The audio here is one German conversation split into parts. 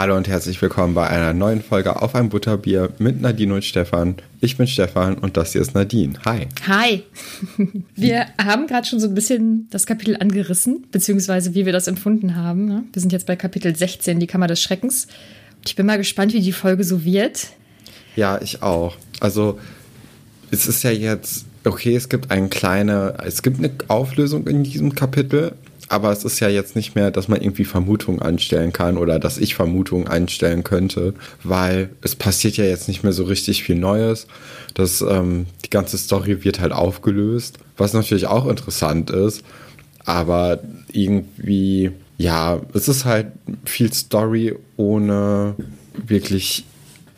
Hallo und herzlich willkommen bei einer neuen Folge auf ein Butterbier mit Nadine und Stefan. Ich bin Stefan und das hier ist Nadine. Hi. Hi. Wir haben gerade schon so ein bisschen das Kapitel angerissen, beziehungsweise wie wir das empfunden haben. ne? Wir sind jetzt bei Kapitel 16, die Kammer des Schreckens. Und ich bin mal gespannt, wie die Folge so wird. Ja, ich auch. Also, es ist ja jetzt, okay, es gibt eine kleine, es gibt eine Auflösung in diesem Kapitel, aber es ist ja jetzt nicht mehr, dass man irgendwie Vermutungen anstellen kann oder dass ich Vermutungen anstellen könnte, weil es passiert ja jetzt nicht mehr so richtig viel Neues. Das, ähm, die ganze Story wird halt aufgelöst, was natürlich auch interessant ist, aber irgendwie, ja, es ist halt viel Story ohne wirklich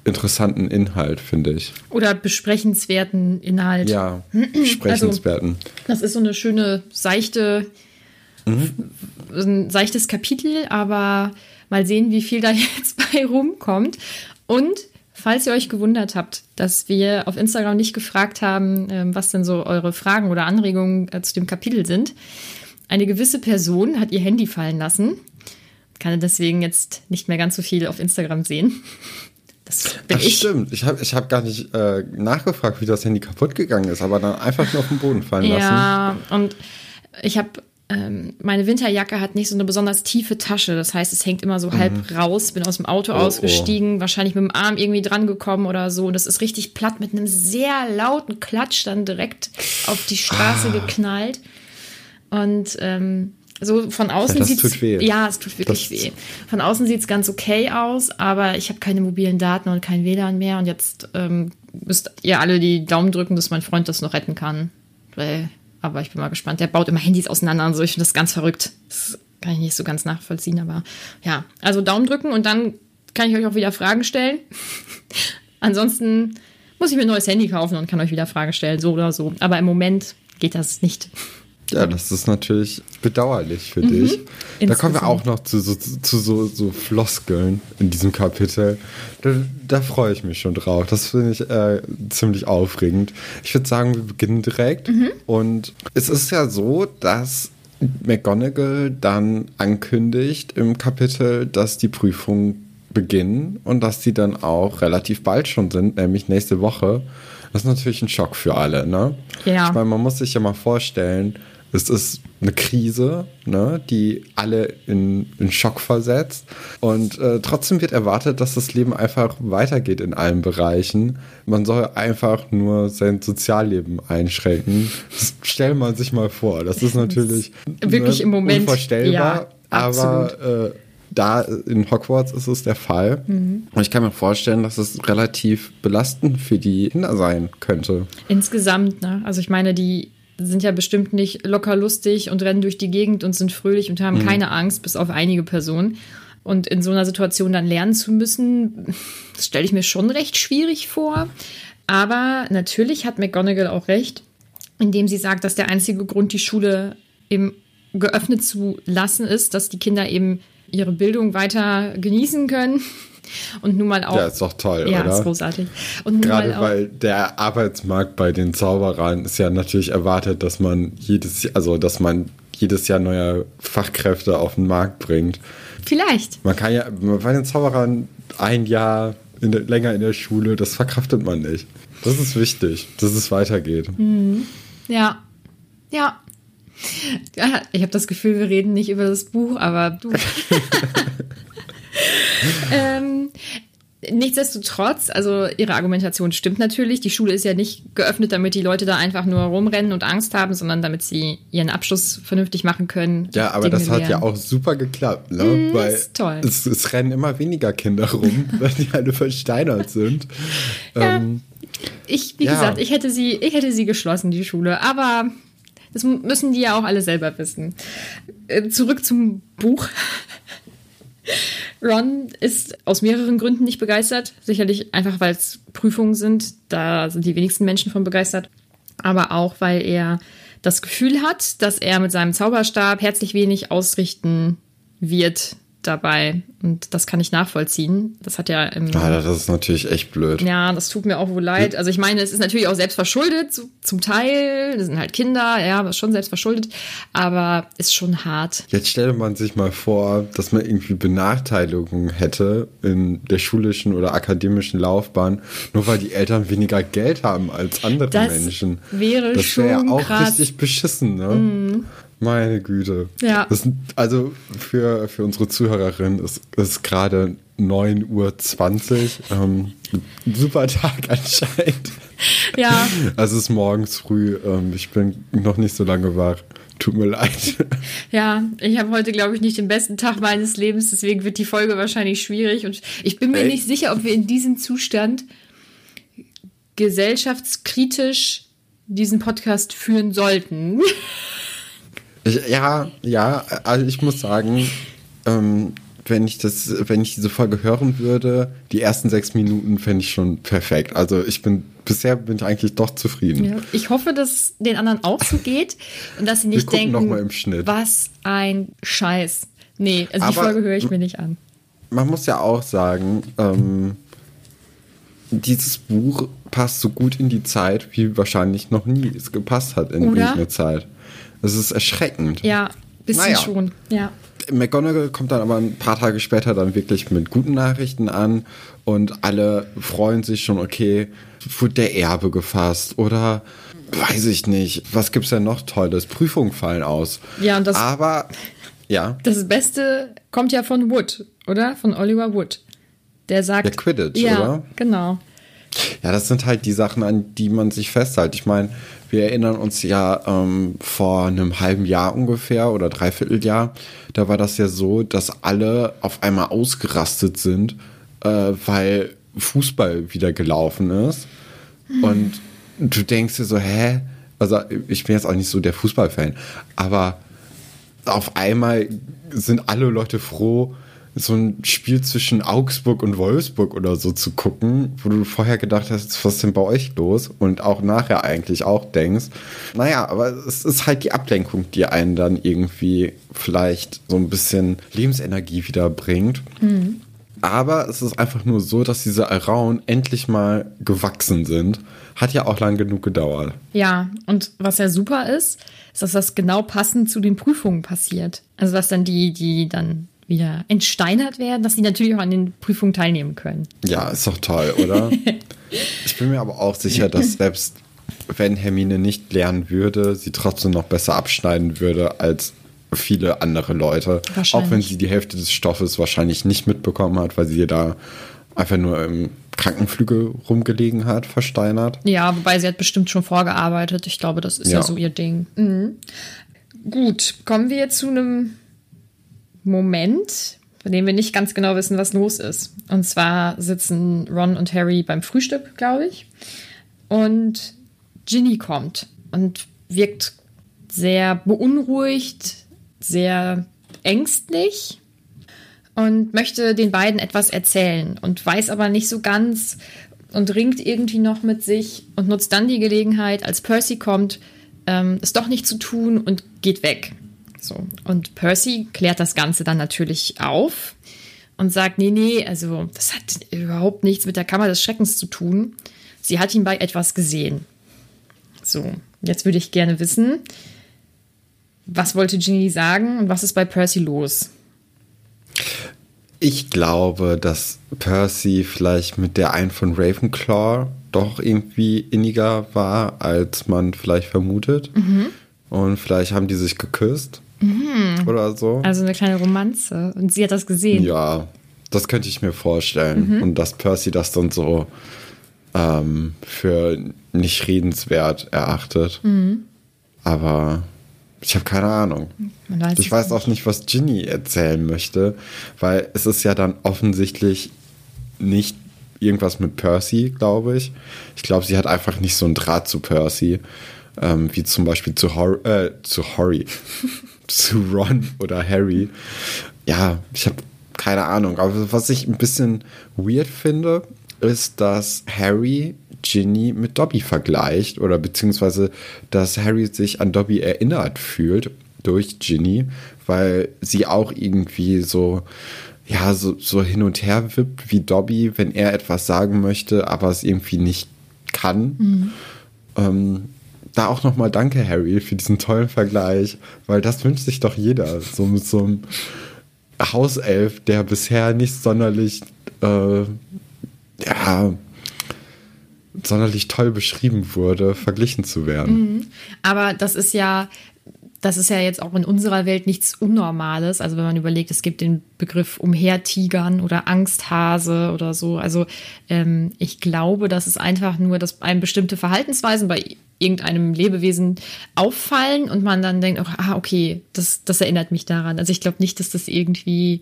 interessanten Inhalt, finde ich. Oder besprechenswerten Inhalt. Ja, sprechenswerten. Das ist so eine schöne, seichte, ein seichtes Kapitel, aber mal sehen, wie viel da jetzt bei rumkommt. Und falls ihr euch gewundert habt, dass wir auf Instagram nicht gefragt haben, ähm, was denn so eure Fragen oder Anregungen äh, zu dem Kapitel sind, eine gewisse Person hat ihr Handy fallen lassen, kann deswegen jetzt nicht mehr ganz so viel auf Instagram sehen. Das Ach, ich. stimmt. Ich habe ich hab gar nicht äh, nachgefragt, wie das Handy kaputt gegangen ist, aber dann einfach nur auf den Boden fallen lassen. Ja, und ich habe ähm, meine Winterjacke hat nicht so eine besonders tiefe Tasche. Das heißt, es hängt immer so halb raus. Bin aus dem Auto Mhm. oh. ausgestiegen, wahrscheinlich mit dem Arm irgendwie dran gekommen oder so. Und das ist richtig platt mit einem sehr lauten Klatsch dann direkt auf die Straße Ah. geknallt. Und ähm, so von außen sieht's tut weh. ja, es tut wirklich Das- weh. Von außen sieht es ganz okay aus, aber ich habe keine mobilen Daten und kein WLAN mehr. Und jetzt ähm, müsst ihr alle die Daumen drücken, dass mein Freund das noch retten kann. Weil, aber ich bin mal gespannt. Der baut immer Handys auseinander und so. Ich finde das ganz verrückt. Das kann ich nicht so ganz nachvollziehen, aber ja. Also Daumen drücken und dann kann ich euch auch wieder Fragen stellen. Ansonsten muss ich mir ein neues Handy kaufen und kann euch wieder Fragen stellen, so oder so. Aber im Moment geht das nicht. Ja, das ist natürlich bedauerlich für dich. Da kommen wir Insgesamt. auch noch zu, so, zu so, so Floskeln in diesem Kapitel. Da, da freue ich mich schon drauf. Das finde ich äh, ziemlich aufregend. Ich würde sagen, wir beginnen direkt. Und es ist ja so, dass McGonagall dann ankündigt im Kapitel, dass die Prüfungen beginnen und dass die dann auch relativ bald schon sind, nämlich nächste Woche. Das ist natürlich ein Schock für alle, ne? Ja. Ich meine, man muss sich ja mal vorstellen, es ist eine Krise, ne, die alle in, in Schock versetzt. Und äh, trotzdem wird erwartet, dass das Leben einfach weitergeht in allen Bereichen. Man soll einfach nur sein Sozialleben einschränken. Das stellt man sich mal vor. Das ist natürlich Wirklich im Moment, unvorstellbar. ja, aber äh, da in Hogwarts ist es der Fall. Mhm. Und ich kann mir vorstellen, dass es relativ belastend für die Kinder sein könnte. Insgesamt, ne? Also ich meine, die sind ja bestimmt nicht locker lustig und rennen durch die Gegend und sind fröhlich und haben keine Angst, bis auf einige Personen. Und in so einer Situation dann lernen zu müssen, das stelle ich mir schon recht schwierig vor. Aber natürlich hat McGonagall auch recht, indem sie sagt, dass der einzige Grund, die Schule eben geöffnet zu lassen, ist, dass die Kinder eben ihre Bildung weiter genießen können. Und nun mal auch. Ja, ist doch toll, ja, oder? ist großartig. Und Gerade auch, weil der Arbeitsmarkt bei den Zauberern ist ja natürlich erwartet, dass man jedes, also dass man jedes Jahr neue Fachkräfte auf den Markt bringt. Vielleicht. Man kann ja bei den Zauberern ein Jahr in der, länger in der Schule, das verkraftet man nicht. Das ist wichtig, dass es weitergeht. Ja. Ja. Ja, Ich habe das Gefühl, wir reden nicht über das Buch, aber du. ähm, nichtsdestotrotz, also ihre Argumentation stimmt natürlich. Die Schule ist ja nicht geöffnet, damit die Leute da einfach nur rumrennen und Angst haben, sondern damit sie ihren Abschluss vernünftig machen können. Ja, aber das hat ja lernen. auch super geklappt, ne? Weil ist toll. Es, es rennen immer weniger Kinder rum, weil die alle versteinert sind. Ja. Ähm, Ich, wie Ja. gesagt, ich hätte sie, ich hätte sie geschlossen, die Schule. Aber das müssen die ja auch alle selber wissen. Äh, Zurück zum Buch. Ron ist aus mehreren Gründen nicht begeistert. Sicherlich einfach, weil es Prüfungen sind. Da sind die wenigsten Menschen von begeistert. Aber auch, weil er das Gefühl hat, dass er mit seinem Zauberstab herzlich wenig ausrichten wird dabei. Und das kann ich nachvollziehen. Das hat ja im. Ah, das ist natürlich echt blöd. Ja, das tut mir auch wohl leid. Also ich meine, es ist natürlich auch selbst verschuldet, zu, zum Teil. Das sind halt Kinder, ja, ist schon selbst verschuldet, aber ist schon hart. Jetzt stelle man sich mal vor, dass man irgendwie Benachteiligungen hätte in der schulischen oder akademischen Laufbahn, nur weil die Eltern weniger Geld haben als andere Das Menschen. wäre das schon wäre ja auch krass. richtig beschissen, ne? Meine Güte. Ja. Das, also für, für unsere Zuhörerin ist es gerade 9.20 Uhr. Ähm, ein super Tag anscheinend. Ja, Also es ist morgens früh. Ähm, ich bin noch nicht so lange wach. Tut mir leid. ja, ich habe heute, glaube ich, nicht den besten Tag meines Lebens, deswegen wird die Folge wahrscheinlich schwierig. Und ich bin mir Ey. nicht sicher, ob wir in diesem Zustand gesellschaftskritisch diesen Podcast führen sollten. Ich, ja, ja, also ich muss sagen, ähm, wenn ich das, wenn ich diese Folge hören würde, die ersten sechs Minuten fände ich schon perfekt. Also ich bin bisher bin ich eigentlich doch zufrieden. Ja, ich hoffe, dass es den anderen auch so geht und dass sie nicht denken, noch mal im Schnitt. was ein Scheiß. Nee, also die Aber- Folge höre ich mir nicht an. Man muss ja auch sagen, ähm, dieses Buch passt so gut in die Zeit, wie wahrscheinlich noch nie es gepasst hat in Oder? irgendeine Zeit. Das ist erschreckend. Ja, bisschen Naja. schon. Ja. McGonagall kommt dann aber ein paar Tage später dann wirklich mit guten Nachrichten an und alle freuen sich schon, okay, wurde der Erbe gefasst oder weiß ich nicht, was gibt's denn noch Tolles? Prüfungen fallen aus. Ja, und das- Aber, ja, Das Beste kommt ja von Wood, oder? Von Oliver Wood. Der sagt. Der Quidditch, ja, oder? genau. ja, das sind halt die Sachen, an die man sich festhält. Ich meine, wir erinnern uns ja ähm, vor einem halben Jahr ungefähr oder dreiviertel Jahr, da war das ja so, dass alle auf einmal ausgerastet sind, äh, weil Fußball wieder gelaufen ist. Und du denkst dir so, hä? Also ich bin jetzt auch nicht so der Fußballfan, aber auf einmal sind alle Leute froh, so ein Spiel zwischen Augsburg und Wolfsburg oder so zu gucken, wo du vorher gedacht hast, was ist denn bei euch los? Und auch nachher eigentlich auch denkst. Naja, aber es ist halt die Ablenkung, die einen dann irgendwie vielleicht so ein bisschen Lebensenergie wiederbringt. Aber es ist einfach nur so, dass diese Arauen endlich mal gewachsen sind. Hat ja auch lang genug gedauert. Ja, und was ja super ist, ist, dass das genau passend zu den Prüfungen passiert. Also, dass dann die, die dann wieder entsteinert werden, dass die natürlich auch an den Prüfungen teilnehmen können. Ja, ist doch toll, oder? ich bin mir aber auch sicher, dass selbst wenn Hermine nicht lernen würde, sie trotzdem noch besser abschneiden würde als viele andere Leute. Auch wenn sie die Hälfte des Stoffes wahrscheinlich nicht mitbekommen hat, weil sie da einfach nur im Krankenflügel rumgelegen hat, versteinert. Ja, wobei sie hat bestimmt schon vorgearbeitet. Ich glaube, das ist ja, Ja. so ihr Ding. Mhm. Gut, kommen wir zu einem Moment, bei dem wir nicht ganz genau wissen, was los ist. Und zwar sitzen Ron und Harry beim Frühstück, glaube ich. Und Ginny kommt und wirkt sehr beunruhigt, sehr ängstlich und möchte den beiden etwas erzählen und weiß aber nicht so ganz und ringt irgendwie noch mit sich und nutzt dann die Gelegenheit, als Percy kommt, ähm, es doch nicht zu tun und geht weg. So. Und Percy klärt das Ganze dann natürlich auf und sagt, nee, nee, also das hat überhaupt nichts mit der Kammer des Schreckens zu tun. Sie hat ihn bei etwas gesehen. So, jetzt würde ich gerne wissen, was wollte Ginny sagen und was ist bei Percy los? Ich glaube, dass Percy vielleicht mit der einen von Ravenclaw doch irgendwie inniger war, als man vielleicht vermutet. Und vielleicht haben die sich geküsst oder so. Also eine kleine Romanze. Und sie hat das gesehen. Ja, das könnte ich mir vorstellen. Und dass Percy das dann so ähm, für nicht redenswert erachtet. Aber ich habe keine Ahnung. Weiß Ich weiß auch nicht, was Ginny erzählen möchte, weil es ist ja dann offensichtlich nicht irgendwas mit Percy, glaube ich. Ich glaube, sie hat einfach nicht so einen Draht zu Percy, ähm, wie zum Beispiel zu, Hor äh, zu Horry, zu Ron oder Harry. Ja, ich habe keine Ahnung. Aber was ich ein bisschen weird finde, ist, dass Harry Ginny mit Dobby vergleicht oder beziehungsweise, dass Harry sich an Dobby erinnert fühlt. durch Ginny, weil sie auch irgendwie so, ja, so, so hin und her wippt wie Dobby, wenn er etwas sagen möchte, aber es irgendwie nicht kann. Mhm. Ähm, da auch nochmal danke, Harry, für diesen tollen Vergleich, weil das wünscht sich doch jeder. So mit so einem Hauself, der bisher nicht sonderlich, äh, ja, sonderlich toll beschrieben wurde, verglichen zu werden. Mhm. Aber das ist ja, das ist ja jetzt auch in unserer Welt nichts Unnormales. Also wenn man überlegt, es gibt den Begriff Umhertigern oder Angsthase oder so. Also ähm, ich glaube, das ist einfach nur, dass einem bestimmte Verhaltensweisen bei irgendeinem Lebewesen auffallen und man dann denkt, oh, ah, okay, das, das erinnert mich daran. Also ich glaube nicht, dass das irgendwie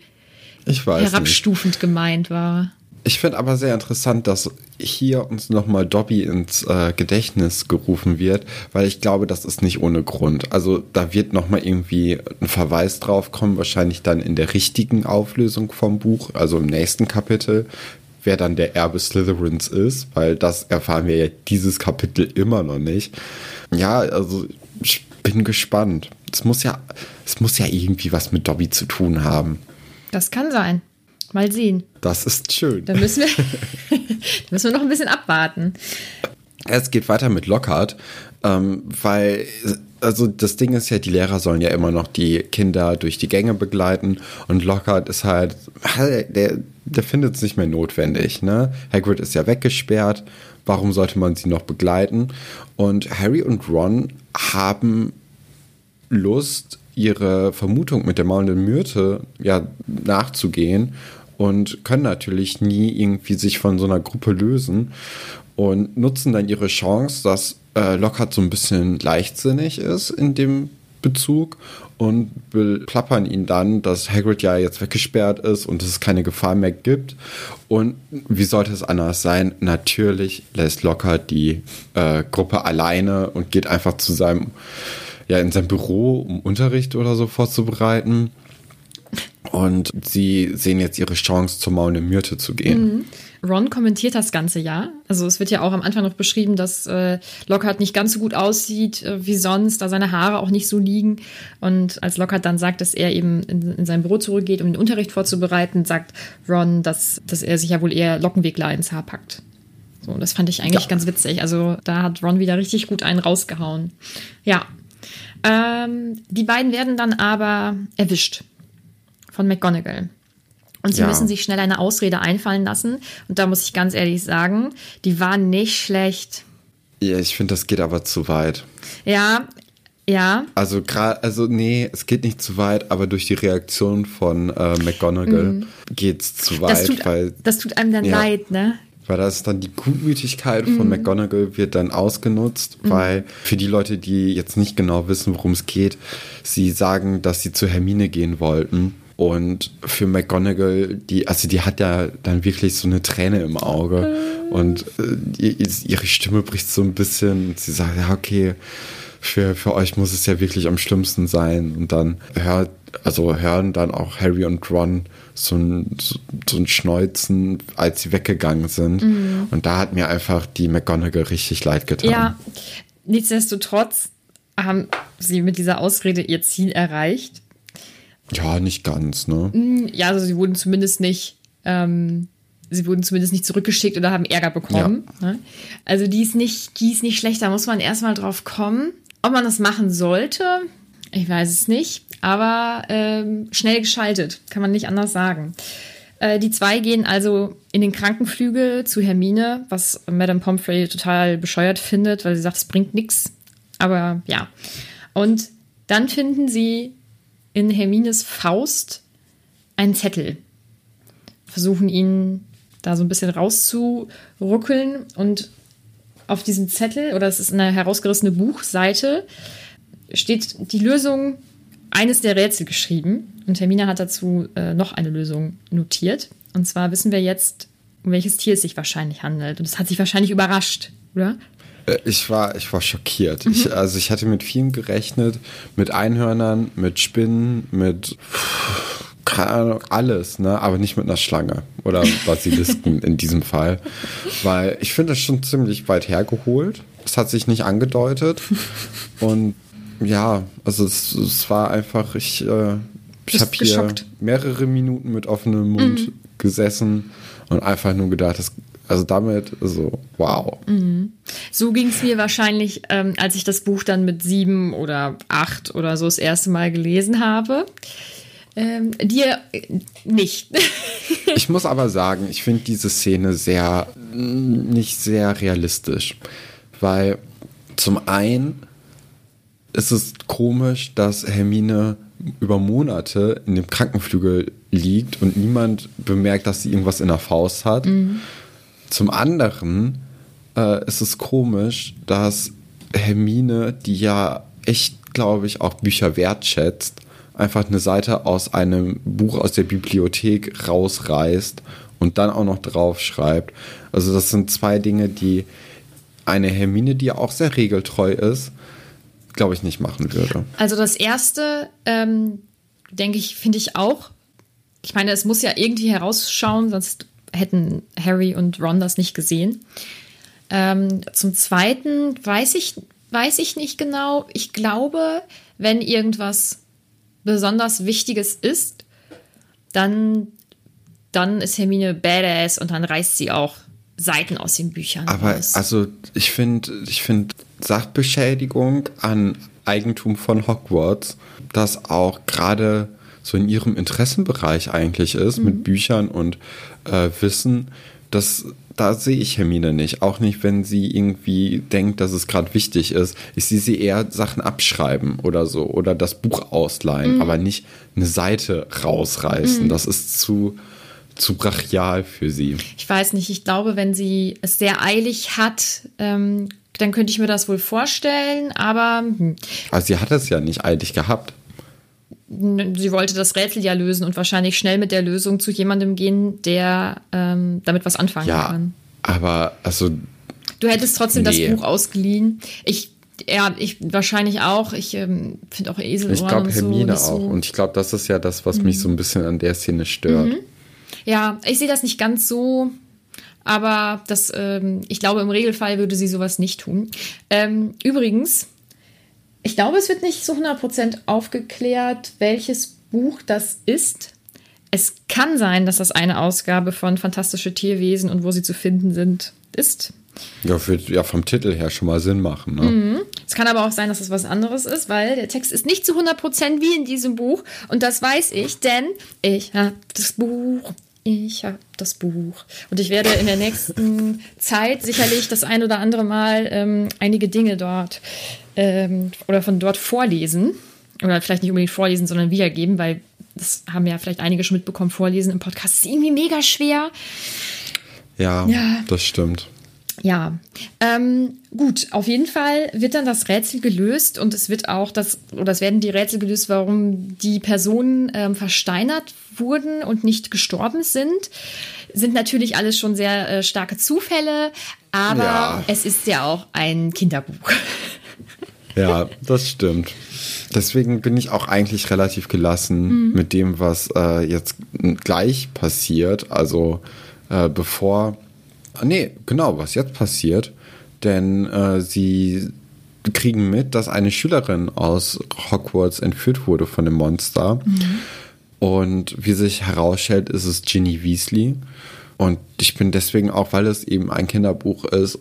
herabstufend nicht. gemeint war. Ich finde aber sehr interessant, dass hier uns nochmal Dobby ins äh, Gedächtnis gerufen wird, weil ich glaube, das ist nicht ohne Grund. Also da wird nochmal irgendwie ein Verweis drauf kommen, wahrscheinlich dann in der richtigen Auflösung vom Buch, also im nächsten Kapitel, wer dann der Erbe Slytherins ist, weil das erfahren wir ja dieses Kapitel immer noch nicht. Ja, also ich bin gespannt. Es muss ja, es muss ja irgendwie was mit Dobby zu tun haben. Das kann sein. Mal sehen. Das ist schön. Da müssen wir, müssen wir noch ein bisschen abwarten. Es geht weiter mit Lockhart, ähm, weil, also das Ding ist ja, die Lehrer sollen ja immer noch die Kinder durch die Gänge begleiten und Lockhart ist halt, der, der findet es nicht mehr notwendig. Ne? Hagrid ist ja weggesperrt, warum sollte man sie noch begleiten? Und Harry und Ron haben Lust, ihre Vermutung mit der maulenden Myrte ja nachzugehen und können natürlich nie irgendwie sich von so einer Gruppe lösen und nutzen dann ihre Chance, dass äh, Lockhart so ein bisschen leichtsinnig ist in dem Bezug und plappern ihn dann, dass Hagrid ja jetzt weggesperrt ist und es keine Gefahr mehr gibt. Und wie sollte es anders sein? Natürlich lässt Lockhart die äh, Gruppe alleine und geht einfach zu seinem, ja, in sein Büro, um Unterricht oder so vorzubereiten. Und sie sehen jetzt ihre Chance, zur Maune Myrte zu gehen. Mhm. Ron kommentiert das ganze ja. Also es wird ja auch am Anfang noch beschrieben, dass äh, Lockhart nicht ganz so gut aussieht äh, wie sonst, da seine Haare auch nicht so liegen. Und als Lockhart dann sagt, dass er eben in, in sein Büro zurückgeht, um den Unterricht vorzubereiten, sagt Ron, dass, dass er sich ja wohl eher Lockenwickler ins Haar packt. So, das fand ich eigentlich ja. ganz witzig. Also da hat Ron wieder richtig gut einen rausgehauen. Ja. Ähm, die beiden werden dann aber erwischt von McGonagall. Und sie ja. müssen sich schnell eine Ausrede einfallen lassen. Und da muss ich ganz ehrlich sagen, die war nicht schlecht. Ja, ich finde, das geht aber zu weit. Ja, ja. Also gerade, also nee, es geht nicht zu weit, aber durch die Reaktion von äh, McGonagall mhm. geht es zu weit. Das tut, weil, das tut einem dann ja, leid, ne? Weil da ist dann die Gutmütigkeit mhm. von McGonagall wird dann ausgenutzt, mhm. weil für die Leute, die jetzt nicht genau wissen, worum es geht, sie sagen, dass sie zu Hermine gehen wollten und für McGonagall, die, also die hat ja dann wirklich so eine Träne im Auge. Und äh, ihre Stimme bricht so ein bisschen. Und sie sagt, ja, okay, für, für euch muss es ja wirklich am schlimmsten sein. Und dann hört, also hören dann auch Harry und Ron so ein, so, so ein Schneuzen, als sie weggegangen sind. Mhm. Und da hat mir einfach die McGonagall richtig leid getan. Ja, nichtsdestotrotz haben sie mit dieser Ausrede ihr Ziel erreicht. Ja, nicht ganz, ne? Mm, ja, also sie wurden zumindest nicht, ähm, sie wurden zumindest nicht zurückgeschickt oder haben Ärger bekommen. Ja. Ne? Also die ist nicht, die ist nicht schlecht, da muss man erstmal drauf kommen. Ob man das machen sollte, ich weiß es nicht, aber ähm, schnell geschaltet, kann man nicht anders sagen. Äh, die zwei gehen also in den Krankenflügel zu Hermine, was Madame Pomfrey total bescheuert findet, weil sie sagt, es bringt nichts. Aber ja. Und dann finden sie in Hermines Faust einen Zettel. Versuchen ihn da so ein bisschen rauszuruckeln und auf diesem Zettel, oder es ist eine herausgerissene Buchseite, steht die Lösung eines der Rätsel geschrieben. Und Hermine hat dazu äh, noch eine Lösung notiert. Und zwar wissen wir jetzt, um welches Tier es sich wahrscheinlich handelt. Und es hat sich wahrscheinlich überrascht, oder? Äh, ich war, ich war schockiert. Mhm. Ich, also ich hatte mit vielen gerechnet, mit Einhörnern, mit Spinnen, mit keine Ahnung, alles, ne? Aber nicht mit einer Schlange oder Basilisken in diesem Fall. Weil ich finde das schon ziemlich weit hergeholt. Es hat sich nicht angedeutet. Und ja, also es, es war einfach, ich, äh, ich habe hier mehrere Minuten mit offenem Mund mhm. gesessen und einfach nur gedacht, das, also damit, also wow. Mhm. So ging es mir wahrscheinlich, ähm, als ich das Buch dann mit sieben oder acht oder so das erste Mal gelesen habe. Ähm, dir nicht. ich muss aber sagen, ich finde diese Szene sehr, nicht sehr realistisch. Weil zum einen ist es komisch, dass Hermine über Monate in dem Krankenflügel liegt und niemand bemerkt, dass sie irgendwas in der Faust hat. Mhm. Zum anderen äh, ist es komisch, dass Hermine, die ja echt, glaube ich, auch Bücher wertschätzt, einfach eine Seite aus einem Buch aus der Bibliothek rausreißt und dann auch noch draufschreibt. Also das sind zwei Dinge, die eine Hermine, die ja auch sehr regeltreu ist, glaube ich, nicht machen würde. Also das erste, ähm, denke ich, finde ich auch. Ich meine, es muss ja irgendwie herausschauen, sonst hätten Harry und Ron das nicht gesehen. Ähm, zum Zweiten weiß ich, weiß ich nicht genau. Ich glaube, wenn irgendwas besonders Wichtiges ist, dann, dann ist Hermine badass und dann reißt sie auch Seiten aus den Büchern. Aber raus. also ich finde, ich finde Sachbeschädigung an Eigentum von Hogwarts, das auch gerade so in ihrem Interessenbereich eigentlich ist, mhm. mit Büchern und äh, Wissen, das da sehe ich Hermine nicht. Auch nicht, wenn sie irgendwie denkt, dass es gerade wichtig ist. Ich sehe sie eher Sachen abschreiben oder so oder das Buch ausleihen, mhm. aber nicht eine Seite rausreißen. Mhm. Das ist zu, zu brachial für sie. Ich weiß nicht, ich glaube, wenn sie es sehr eilig hat, ähm, dann könnte ich mir das wohl vorstellen, aber. Hm. Also sie hat es ja nicht eilig gehabt. Sie wollte das Rätsel ja lösen und wahrscheinlich schnell mit der Lösung zu jemandem gehen, der ähm, damit was anfangen ja, kann. Aber also. Du hättest trotzdem nee. das Buch ausgeliehen. Ich ja, ich wahrscheinlich auch. Ich ähm, finde auch Esel. Ich glaube Hermine so, auch. Und ich glaube, das ist ja das, was mhm. mich so ein bisschen an der Szene stört. Mhm. Ja, ich sehe das nicht ganz so, aber das, ähm, ich glaube, im Regelfall würde sie sowas nicht tun. Ähm, übrigens, ich glaube, es wird nicht zu 100% aufgeklärt, welches Buch das ist. Es kann sein, dass das eine Ausgabe von Fantastische Tierwesen und wo sie zu finden sind ist. Ja, wird ja vom Titel her schon mal Sinn machen. Ne? Mhm. Es kann aber auch sein, dass es was anderes ist, weil der Text ist nicht zu 100% wie in diesem Buch. Und das weiß ich, denn ich habe das Buch ich habe das Buch. Und ich werde in der nächsten Zeit sicherlich das ein oder andere Mal ähm, einige Dinge dort ähm, oder von dort vorlesen. Oder vielleicht nicht unbedingt vorlesen, sondern wiedergeben, weil das haben ja vielleicht einige schon mitbekommen, vorlesen im Podcast ist irgendwie mega schwer. Ja, ja. das stimmt. Ja, ähm, gut, auf jeden Fall wird dann das Rätsel gelöst und es wird auch das, oder es werden die Rätsel gelöst, warum die Personen ähm, versteinert wurden und nicht gestorben sind. Sind natürlich alles schon sehr äh, starke Zufälle, aber ja. es ist ja auch ein Kinderbuch. Ja, das stimmt. Deswegen bin ich auch eigentlich relativ gelassen mhm. mit dem, was äh, jetzt gleich passiert. Also äh, bevor Nee, genau, was jetzt passiert. Denn äh, sie kriegen mit, dass eine Schülerin aus Hogwarts entführt wurde von dem Monster. Mhm. Und wie sich herausstellt, ist es Ginny Weasley. Und ich bin deswegen auch, weil es eben ein Kinderbuch ist,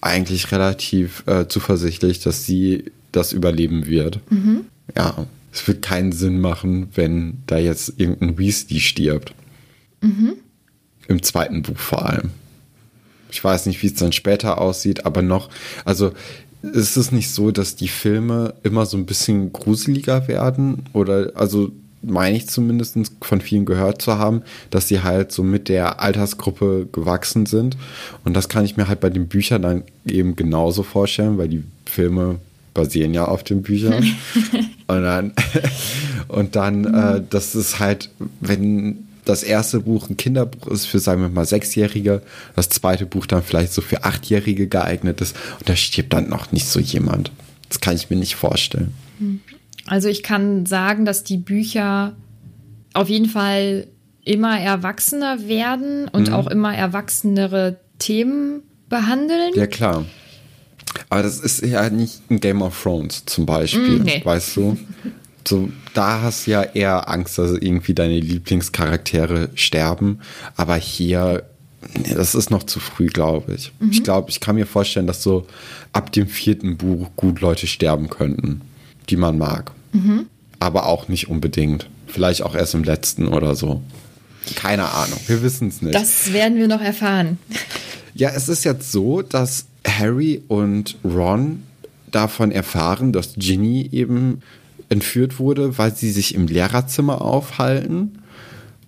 eigentlich relativ äh, zuversichtlich, dass sie das überleben wird. Mhm. Ja, es wird keinen Sinn machen, wenn da jetzt irgendein Weasley stirbt. Mhm. Im zweiten Buch vor allem. Ich weiß nicht, wie es dann später aussieht, aber noch, also ist es nicht so, dass die Filme immer so ein bisschen gruseliger werden? Oder, also meine ich zumindest von vielen gehört zu haben, dass sie halt so mit der Altersgruppe gewachsen sind. Und das kann ich mir halt bei den Büchern dann eben genauso vorstellen, weil die Filme basieren ja auf den Büchern. und dann, und dann äh, das ist halt, wenn das erste Buch ein Kinderbuch ist für, sagen wir mal, Sechsjährige, das zweite Buch dann vielleicht so für Achtjährige geeignet ist und da stirbt dann noch nicht so jemand. Das kann ich mir nicht vorstellen. Also ich kann sagen, dass die Bücher auf jeden Fall immer erwachsener werden und mhm. auch immer erwachsenere Themen behandeln. Ja, klar. Aber das ist ja nicht ein Game of Thrones zum Beispiel, Mm, nee. weißt du? So, da hast du ja eher Angst, dass irgendwie deine Lieblingscharaktere sterben. Aber hier, nee, das ist noch zu früh, glaube ich. Mhm. Ich glaube, ich kann mir vorstellen, dass so ab dem vierten Buch gut Leute sterben könnten, die man mag. Mhm. Aber auch nicht unbedingt. Vielleicht auch erst im letzten oder so. Keine Ahnung, wir wissen es nicht. Das werden wir noch erfahren. Ja, es ist jetzt so, dass Harry und Ron davon erfahren, dass Ginny eben entführt wurde, weil sie sich im Lehrerzimmer aufhalten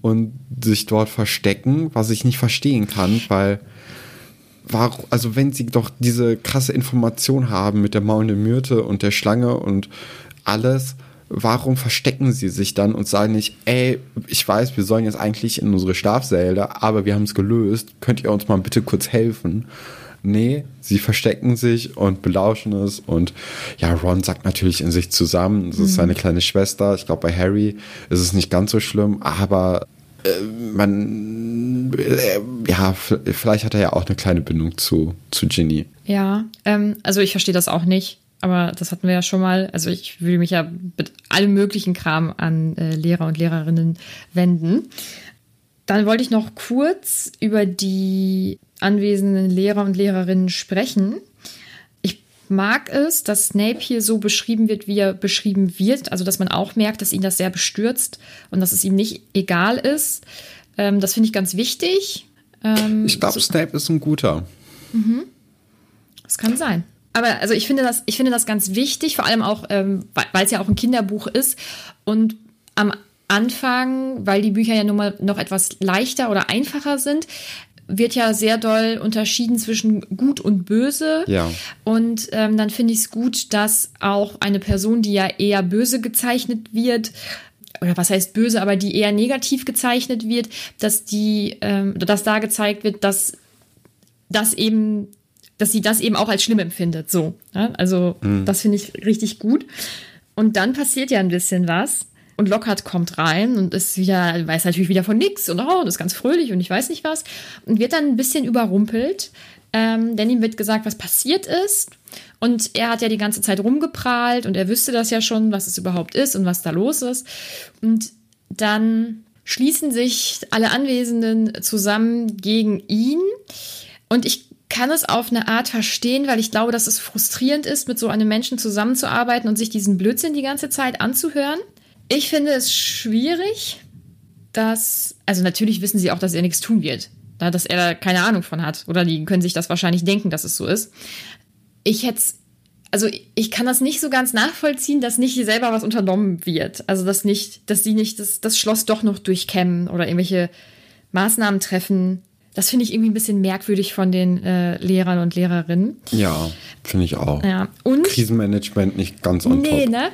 und sich dort verstecken, was ich nicht verstehen kann, weil warum, also wenn sie doch diese krasse Information haben mit der maulenden Myrte und der Schlange und alles, warum verstecken sie sich dann und sagen nicht, ey, ich weiß, wir sollen jetzt eigentlich in unsere Schlafsäle, aber wir haben es gelöst, könnt ihr uns mal bitte kurz helfen? Nee, sie verstecken sich und belauschen es und ja, Ron sagt natürlich in sich zusammen, es ist seine kleine Schwester. Ich glaube, bei Harry ist es nicht ganz so schlimm, aber äh, man, äh, ja, vielleicht hat er ja auch eine kleine Bindung zu, zu Ginny. Ja, ähm, also ich verstehe das auch nicht, aber das hatten wir ja schon mal. Also ich will mich ja mit allem möglichen Kram an äh, Lehrer und Lehrerinnen wenden. Dann wollte ich noch kurz über die anwesenden Lehrer und Lehrerinnen sprechen. Ich mag es, dass Snape hier so beschrieben wird, wie er beschrieben wird. Also, dass man auch merkt, dass ihn das sehr bestürzt und dass es ihm nicht egal ist. Ähm, das finde ich ganz wichtig. Ähm, Ich glaube, Snape ist ein guter. das kann sein. Aber also ich finde das, ich finde das ganz wichtig, vor allem auch, ähm, weil es ja auch ein Kinderbuch ist. Und am Anfang, weil die Bücher ja nun mal noch etwas leichter oder einfacher sind, wird ja sehr doll unterschieden zwischen gut und böse. Ja. Und ähm, dann finde ich es gut, dass auch eine Person, die ja eher böse gezeichnet wird, oder was heißt böse, aber die eher negativ gezeichnet wird, dass die, ähm, dass da gezeigt wird, dass das eben, dass sie das eben auch als schlimm empfindet. So. Ja? Also, das finde ich richtig gut. Und dann passiert ja ein bisschen was. Und Lockhart kommt rein und ist wieder, weiß natürlich wieder von nix und oh, und ist ganz fröhlich und ich weiß nicht was. Und wird dann ein bisschen überrumpelt. Ähm, denn ihm wird gesagt, was passiert ist. Und er hat ja die ganze Zeit rumgeprahlt und er wüsste das ja schon, was es überhaupt ist und was da los ist. Und dann schließen sich alle Anwesenden zusammen gegen ihn. Und ich kann es auf eine Art verstehen, weil ich glaube, dass es frustrierend ist, mit so einem Menschen zusammenzuarbeiten und sich diesen Blödsinn die ganze Zeit anzuhören. Ich finde es schwierig, dass, also natürlich wissen sie auch, dass er nichts tun wird, da, dass er da keine Ahnung von hat. Oder die können sich das wahrscheinlich denken, dass es so ist. Ich hätte also ich kann das nicht so ganz nachvollziehen, dass nicht selber was unternommen wird. Also dass nicht, dass sie nicht das, das Schloss doch noch durchkämmen oder irgendwelche Maßnahmen treffen. Das finde ich irgendwie ein bisschen merkwürdig von den äh, Lehrern und Lehrerinnen. Ja, finde ich auch. Ja. Und Krisenmanagement nicht ganz on nee, top. ne?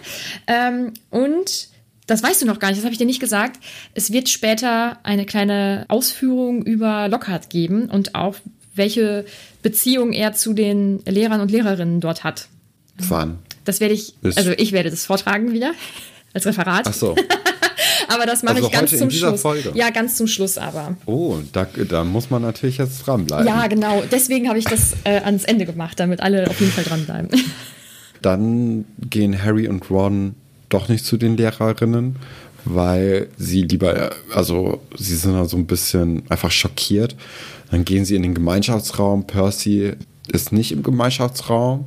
Ähm, und das weißt du noch gar nicht, das habe ich dir nicht gesagt. Es wird später eine kleine Ausführung über Lockhart geben und auch welche Beziehung er zu den Lehrern und Lehrerinnen dort hat. Wann? Das werde ich, also ich werde das vortragen wieder als Referat. Ach so. Aber das mache Also ich ganz zum Schluss. Folge? Ja, ganz zum Schluss aber. Oh, da, da muss man natürlich jetzt dranbleiben. Ja, genau. Deswegen habe ich das äh, ans Ende gemacht, damit alle auf jeden Fall dranbleiben. Dann gehen Harry und Ron doch nicht zu den Lehrerinnen, weil sie lieber, also sie sind da so ein bisschen einfach schockiert. Dann gehen sie in den Gemeinschaftsraum. Percy ist nicht im Gemeinschaftsraum.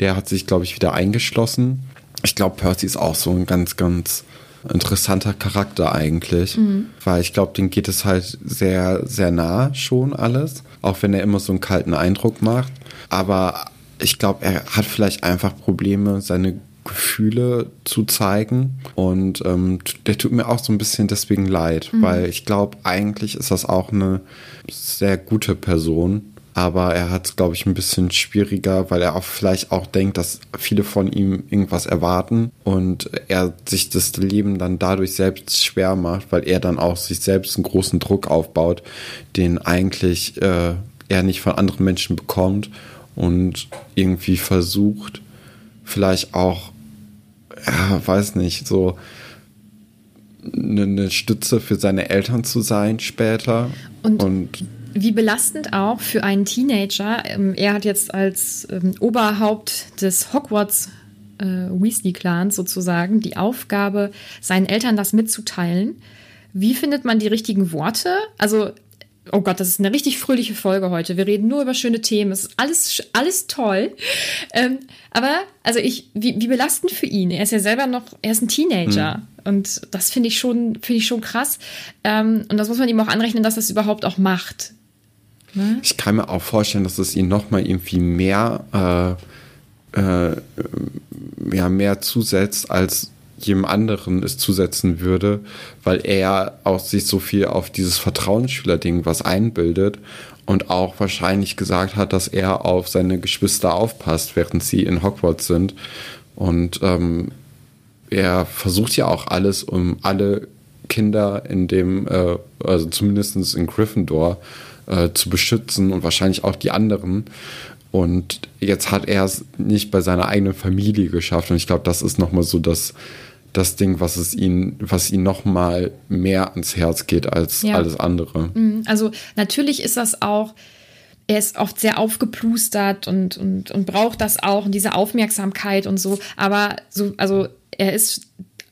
Der hat sich, glaube ich, wieder eingeschlossen. Ich glaube, Percy ist auch so ein ganz, ganz interessanter Charakter eigentlich, weil ich glaube, dem geht es halt sehr, sehr nah schon alles, auch wenn er immer so einen kalten Eindruck macht. Aber ich glaube, er hat vielleicht einfach Probleme, seine Gefühle zu zeigen. Und ähm, der tut mir auch so ein bisschen deswegen leid, weil ich glaube, eigentlich ist das auch eine sehr gute Person. Aber er hat es, glaube ich, ein bisschen schwieriger, weil er auch vielleicht auch denkt, dass viele von ihm irgendwas erwarten und er sich das Leben dann dadurch selbst schwer macht, weil er dann auch sich selbst einen großen Druck aufbaut, den eigentlich äh, er nicht von anderen Menschen bekommt und irgendwie versucht, vielleicht auch, ja, weiß nicht, so eine, eine Stütze für seine Eltern zu sein später. Und- und wie belastend auch für einen Teenager. Ähm, er hat jetzt als ähm, Oberhaupt des Hogwarts äh, Weasley-Clans sozusagen die Aufgabe, seinen Eltern das mitzuteilen. Wie findet man die richtigen Worte? Also, oh Gott, das ist eine richtig fröhliche Folge heute. Wir reden nur über schöne Themen. Es ist alles, alles toll. Ähm, aber, also ich, wie, wie belastend für ihn. Er ist ja selber noch, er ist ein Teenager. Mhm. Und das finde ich schon, finde ich schon krass. Ähm, und das muss man ihm auch anrechnen, dass er es überhaupt auch macht. Ne? Ich kann mir auch vorstellen, dass es ihn nochmal irgendwie mehr, äh, äh, ja, mehr zusetzt, als jedem anderen es zusetzen würde, weil er auch sich so viel auf dieses Vertrauensschüler-Ding was einbildet und auch wahrscheinlich gesagt hat, dass er auf seine Geschwister aufpasst, während sie in Hogwarts sind. Und ähm, er versucht ja auch alles, um alle Kinder in dem, äh, also zumindest in Gryffindor, äh, zu beschützen und wahrscheinlich auch die anderen. Und jetzt hat er es nicht bei seiner eigenen Familie geschafft. Und ich glaube, das ist nochmal so das, das Ding, was es ihn, was ihn nochmal mehr ans Herz geht als ja. alles andere. Mhm. Also natürlich ist das auch, er ist oft sehr aufgeplustert und, und, und braucht das auch und diese Aufmerksamkeit und so. Aber so, also er ist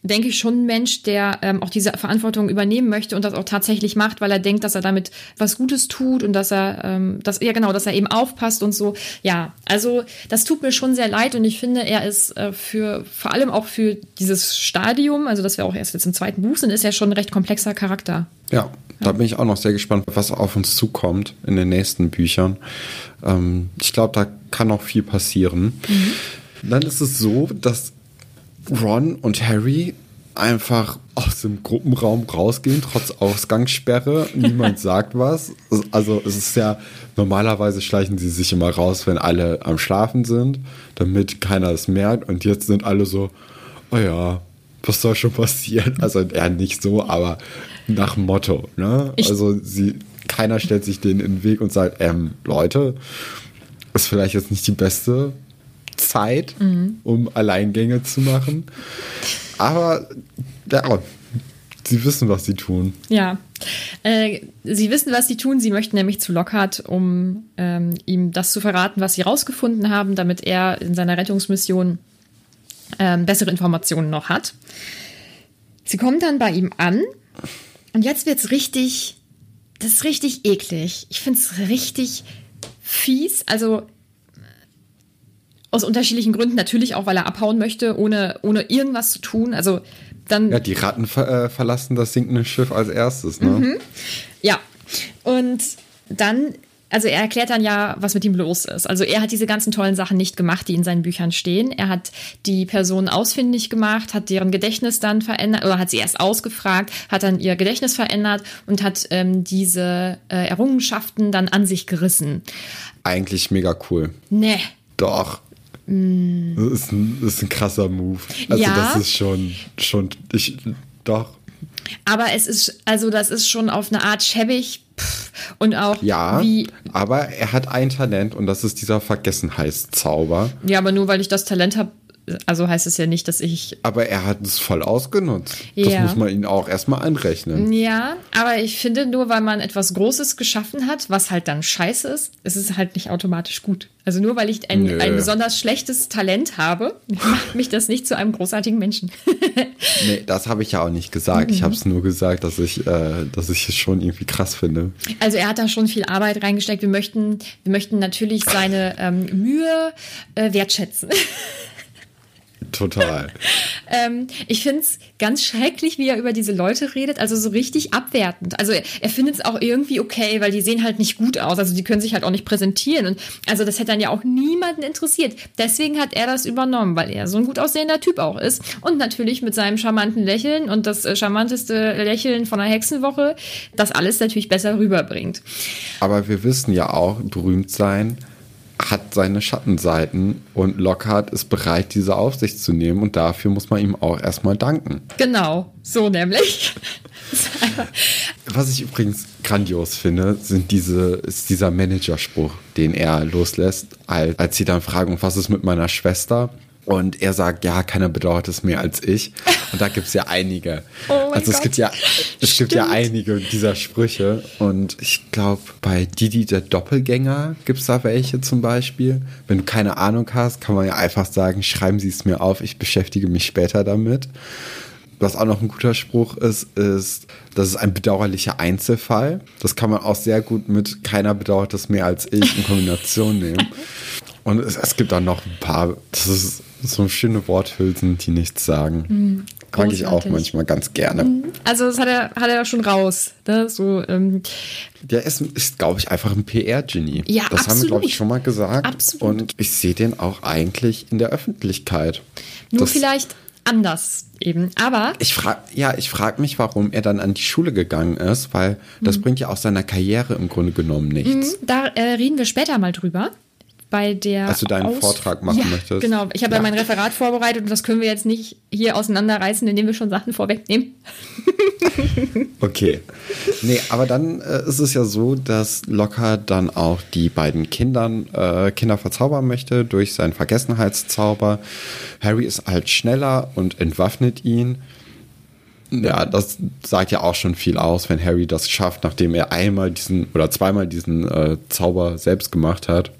denke ich, schon ein Mensch, der ähm, auch diese Verantwortung übernehmen möchte und das auch tatsächlich macht, weil er denkt, dass er damit was Gutes tut und dass er, ähm, dass, ja genau, dass er eben aufpasst und so. Ja, also das tut mir schon sehr leid und ich finde, er ist äh, für, vor allem auch für dieses Stadium, also dass wir auch erst jetzt im zweiten Buch sind, ist er schon ein recht komplexer Charakter. Ja, da bin ich auch noch sehr gespannt, was auf uns zukommt in den nächsten Büchern. Ähm, ich glaube, da kann noch viel passieren. Mhm. Dann ist es so, dass Ron und Harry einfach aus dem Gruppenraum rausgehen, trotz Ausgangssperre. Niemand sagt was. Also es ist ja, normalerweise schleichen sie sich immer raus, wenn alle am Schlafen sind, damit keiner es merkt. Und jetzt sind alle so, oh ja, was soll schon passieren? Also eher nicht so, aber nach Motto. Ne? Also sie, keiner stellt sich denen in den Weg und sagt, ähm, Leute, ist vielleicht jetzt nicht die beste Zeit, mhm. um Alleingänge zu machen. Aber ja, sie wissen, was sie tun. Ja. Äh, sie wissen, was sie tun. Sie möchten nämlich zu Lockhart, um ähm, ihm das zu verraten, was sie rausgefunden haben, damit er in seiner Rettungsmission ähm, bessere Informationen noch hat. Sie kommen dann bei ihm an und jetzt wird es richtig, das ist richtig eklig. Ich finde es richtig fies. Also aus unterschiedlichen Gründen, natürlich auch, weil er abhauen möchte, ohne, ohne irgendwas zu tun. Also dann. Ja, die Ratten ver äh, verlassen das sinkende Schiff als erstes, ne? Mhm. Ja. Und dann, also er erklärt dann ja, was mit ihm los ist. Also er hat diese ganzen tollen Sachen nicht gemacht, die in seinen Büchern stehen. Er hat die Personen ausfindig gemacht, hat deren Gedächtnis dann verändert oder hat sie erst ausgefragt, hat dann ihr Gedächtnis verändert und hat ähm, diese äh, Errungenschaften dann an sich gerissen. Eigentlich mega cool. Nee. Doch. Das ist ein, das ist ein krasser Move. Also ja. das ist schon, schon, ich, doch. Aber es ist, also das ist schon auf eine Art schäbig und auch ja, wie. Aber er hat ein Talent und das ist dieser Vergessenheitszauber. Ja, aber nur weil ich das Talent habe, also heißt es ja nicht, dass ich. Aber er hat es voll ausgenutzt. Ja. Das muss man ihn auch erstmal anrechnen. Ja, aber ich finde, nur weil man etwas Großes geschaffen hat, was halt dann scheiße ist, ist es halt nicht automatisch gut. Also nur weil ich ein, ein besonders schlechtes Talent habe, macht mich das nicht zu einem großartigen Menschen. nee, das habe ich ja auch nicht gesagt. Mhm. Ich habe es nur gesagt, dass ich, äh, dass ich es schon irgendwie krass finde. Also er hat da schon viel Arbeit reingesteckt. Wir möchten, wir möchten natürlich seine ähm, Mühe äh, wertschätzen. Total. ähm, ich finde es ganz schrecklich, wie er über diese Leute redet, also so richtig abwertend. Also er, er findet es auch irgendwie okay, weil die sehen halt nicht gut aus, also die können sich halt auch nicht präsentieren. Und also das hätte dann ja auch niemanden interessiert. Deswegen hat er das übernommen, weil er so ein gut aussehender Typ auch ist. Und natürlich mit seinem charmanten Lächeln und das äh, charmanteste Lächeln von der Hexenwoche, das alles natürlich besser rüberbringt. Aber wir wissen ja auch, berühmt sein hat seine Schattenseiten und Lockhart ist bereit, diese auf sich zu nehmen und dafür muss man ihm auch erstmal danken. Genau, so nämlich. Was ich übrigens grandios finde, sind diese, ist dieser Managerspruch, den er loslässt, als, als sie dann fragen, was ist mit meiner Schwester? Und er sagt, ja, keiner bedauert es mehr als ich. Und da gibt's ja einige. Oh also es Gott. gibt ja, es gibt ja einige dieser Sprüche. Und ich glaube, bei Didi der Doppelgänger gibt's da welche zum Beispiel. Wenn du keine Ahnung hast, kann man ja einfach sagen, schreiben Sie es mir auf, ich beschäftige mich später damit. Was auch noch ein guter Spruch ist, ist, das ist ein bedauerlicher Einzelfall. Das kann man auch sehr gut mit keiner bedauert es mehr als ich in Kombination nehmen. Und es, es gibt auch noch ein paar, das ist so schöne Worthülsen, die nichts sagen. Mag ich auch manchmal ganz gerne. Also das hat er, hat er schon raus. Ne? So, ähm, Der ist, ist glaube ich, einfach ein PR-Genie. Ja, das haben wir, glaube ich, absolut. schon mal gesagt. Absolut. Und ich sehe den auch eigentlich in der Öffentlichkeit. nur Das- vielleicht anders eben. Aber Ich frage, ja, ich frage mich, warum er dann an die Schule gegangen ist, weil das Hm. bringt ja auch seiner Karriere im Grunde genommen nichts. da äh, reden wir später mal drüber. Bei der Als du deinen Aus- Vortrag machen ja, möchtest. Genau, ich habe ja. Mein Referat vorbereitet und das können wir jetzt nicht hier auseinanderreißen, indem wir schon Sachen vorwegnehmen. Okay. Nee, aber dann äh, ist es ja so, dass Lockhart dann auch die beiden Kindern, äh, Kinder verzaubern möchte durch seinen Vergessenheitszauber. Harry ist halt schneller und entwaffnet ihn. Ja, das sagt ja auch schon viel aus, wenn Harry das schafft, nachdem er einmal diesen oder zweimal diesen äh, Zauber selbst gemacht hat.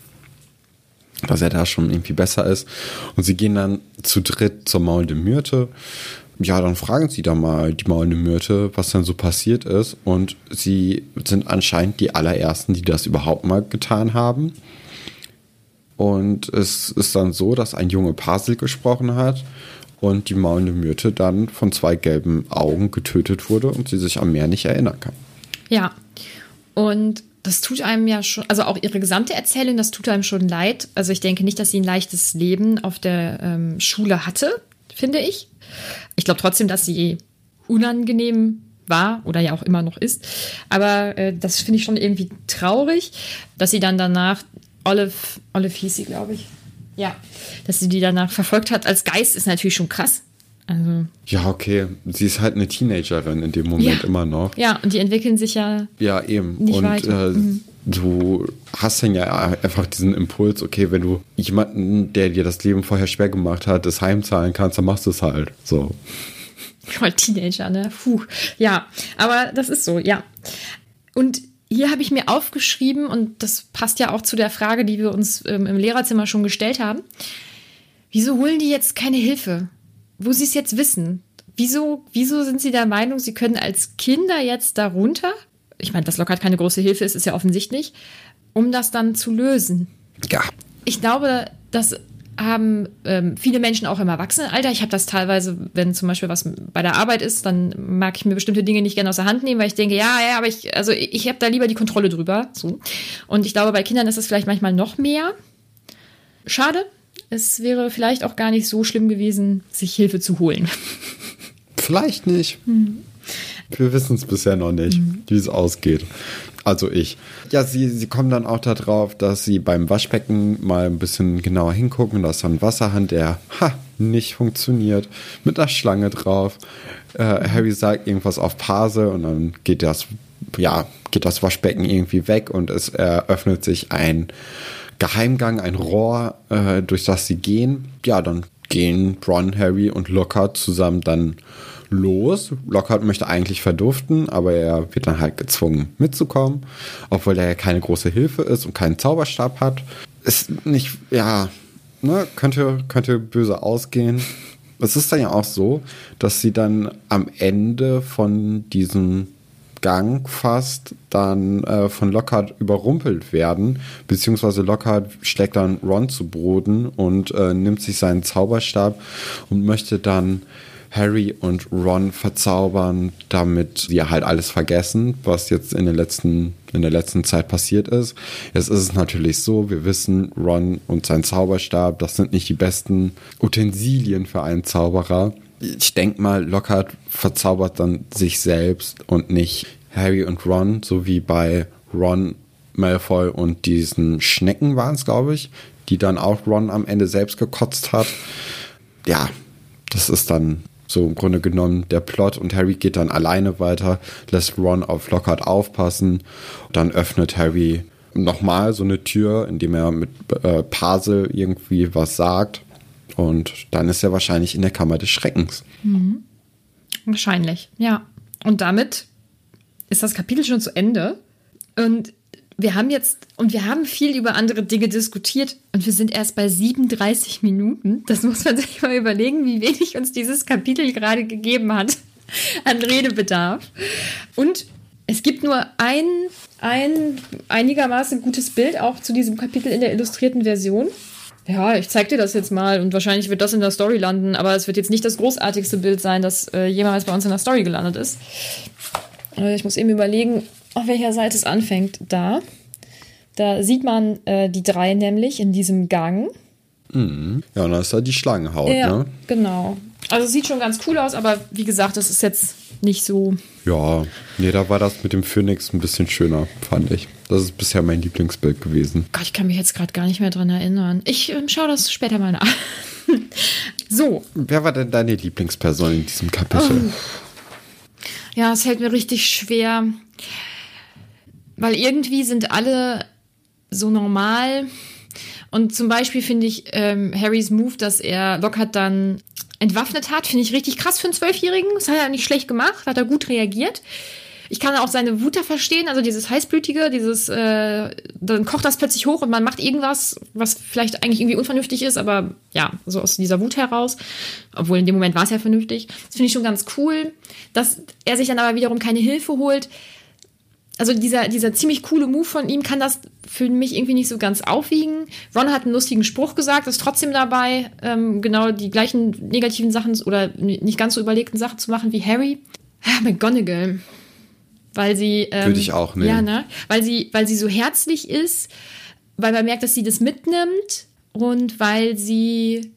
Dass er da schon irgendwie besser ist. Und sie gehen dann zu dritt zur maulenden Myrte. Ja, dann fragen sie da mal die maulende Myrte, was denn so passiert ist. Und sie sind anscheinend die allerersten, die das überhaupt mal getan haben. Und es ist dann so, dass ein Junge Parsel gesprochen hat und die maulende Myrte dann von zwei gelben Augen getötet wurde und sie sich am Meer nicht erinnern kann. Ja. Und das tut einem ja schon, also auch ihre gesamte Erzählung, das tut einem schon leid. Also ich denke nicht, dass sie ein leichtes Leben auf der ähm, Schule hatte, finde ich. Ich glaube trotzdem, dass sie unangenehm war oder ja auch immer noch ist. Aber äh, das finde ich schon irgendwie traurig, dass sie dann danach Olive, Olive hieß sie, glaube ich. Ja, dass sie die danach verfolgt hat als Geist ist natürlich schon krass. Also, Ja, okay. Sie ist halt eine Teenagerin in dem Moment Ja. immer noch. ja, und die entwickeln sich ja Ja, eben. Und. Äh, du hast dann ja einfach diesen Impuls, okay, wenn du jemanden, der dir das Leben vorher schwer gemacht hat, das heimzahlen kannst, dann machst du es halt. So. Voll Teenager, ne? Puh. Ja, aber das ist so, ja. Und hier habe ich mir aufgeschrieben, und das passt ja auch zu der Frage, die wir uns ähm, im Lehrerzimmer schon gestellt haben. Wieso holen die jetzt keine Hilfe? Wo sie es jetzt wissen? Wieso, wieso sind sie der Meinung, sie können als Kinder jetzt darunter? Ich meine, dass Lockhart keine große Hilfe ist, ist ja offensichtlich, um das dann zu lösen. Ja. Ich glaube, das haben ähm, viele Menschen auch im Erwachsenenalter. Ich habe das teilweise, wenn zum Beispiel was bei der Arbeit ist, dann mag ich mir bestimmte Dinge nicht gerne aus der Hand nehmen, weil ich denke, ja, ja, aber ich, also ich habe da lieber die Kontrolle drüber. So. Und ich glaube, bei Kindern ist es vielleicht manchmal noch mehr. Schade. Es wäre vielleicht auch gar nicht so schlimm gewesen, sich Hilfe zu holen. Vielleicht nicht. Hm. Wir wissen es bisher noch nicht, wie es ausgeht. Also ich. Ja, sie, sie kommen dann auch darauf, dass sie beim Waschbecken mal ein bisschen genauer hingucken. Da ist dann ein Wasserhahn, der ha, nicht funktioniert. Mit einer Schlange drauf. Äh, Harry sagt irgendwas auf Pase und dann geht das, ja, geht das Waschbecken irgendwie weg und es eröffnet sich ein Geheimgang, ein Rohr, äh, durch das sie gehen. Ja, dann gehen Ron, Harry und Lockhart zusammen dann los. Lockhart möchte eigentlich verduften, aber er wird dann halt gezwungen mitzukommen, obwohl er ja keine große Hilfe ist und keinen Zauberstab hat. Ist nicht, ja, ne, könnte, könnte böse ausgehen. Es ist dann ja auch so, dass sie dann am Ende von diesem Gang fast dann äh, von Lockhart überrumpelt werden, beziehungsweise Lockhart schlägt dann Ron zu Boden und äh, nimmt sich seinen Zauberstab und möchte dann Harry und Ron verzaubern, damit sie halt alles vergessen, was jetzt in, den letzten, in der letzten Zeit passiert ist. Jetzt ist es natürlich so, wir wissen, Ron und sein Zauberstab, das sind nicht die besten Utensilien für einen Zauberer. Ich denke mal, Lockhart verzaubert dann sich selbst und nicht Harry und Ron, so wie bei Ron, Malfoy und diesen Schnecken waren es, glaube ich, die dann auch Ron am Ende selbst gekotzt hat. Ja, das ist dann so im Grunde genommen der Plot und Harry geht dann alleine weiter, lässt Ron auf Lockhart aufpassen. Dann öffnet Harry nochmal so eine Tür, indem er mit äh, Pasel irgendwie was sagt. Und dann ist er wahrscheinlich in der Kammer des Schreckens. Mhm. Wahrscheinlich, ja. Und damit ist das Kapitel schon zu Ende. Und wir haben jetzt, und wir haben viel über andere Dinge diskutiert und wir sind erst bei 37 Minuten. Das muss man sich mal überlegen, wie wenig uns dieses Kapitel gerade gegeben hat an Redebedarf. Und es gibt nur ein, ein einigermaßen gutes Bild auch zu diesem Kapitel in der illustrierten Version. Ja, ich zeig dir das jetzt mal und wahrscheinlich wird das in der Story landen, aber es wird jetzt nicht das großartigste Bild sein, das äh, jemals bei uns in der Story gelandet ist. Äh, ich muss eben überlegen, auf welcher Seite es anfängt. Da. Da sieht man äh, die drei nämlich in diesem Gang. Mhm. Ja, und da ist da die Schlangenhaut, ja, ne? Genau. Also sieht schon ganz cool aus, aber wie gesagt, das ist jetzt nicht so. Ja, nee, da war das mit dem Phönix ein bisschen schöner, fand ich. Das ist bisher mein Lieblingsbild gewesen. Gott, ich kann mich jetzt gerade gar nicht mehr dran erinnern. Ich ähm, schaue das später mal nach. so. Wer war denn deine Lieblingsperson in diesem Kapitel? Oh. Ja, es fällt mir richtig schwer, weil irgendwie sind alle so normal. Und zum Beispiel finde ich ähm, Harrys Move, dass er Lockhart dann entwaffnet hat, finde ich richtig krass für einen Zwölfjährigen. Das hat er nicht schlecht gemacht, hat er gut reagiert. Ich kann auch seine Wut da verstehen, also dieses heißblütige, dieses, äh, dann kocht das plötzlich hoch und man macht irgendwas, was vielleicht eigentlich irgendwie unvernünftig ist, aber ja, so aus dieser Wut heraus. Obwohl in dem Moment war es ja vernünftig. Das finde ich schon ganz cool, dass er sich dann aber wiederum keine Hilfe holt. Also dieser, dieser ziemlich coole Move von ihm kann das für mich irgendwie nicht so ganz aufwiegen. Ron hat einen lustigen Spruch gesagt, ist trotzdem dabei, ähm, genau die gleichen negativen Sachen oder nicht ganz so überlegten Sachen zu machen wie Harry. Ah, McGonagall weil sie ähm, würde ich auch nehmen. Ja, ne? Weil sie, weil sie so herzlich ist, weil man merkt, dass sie das mitnimmt und weil sie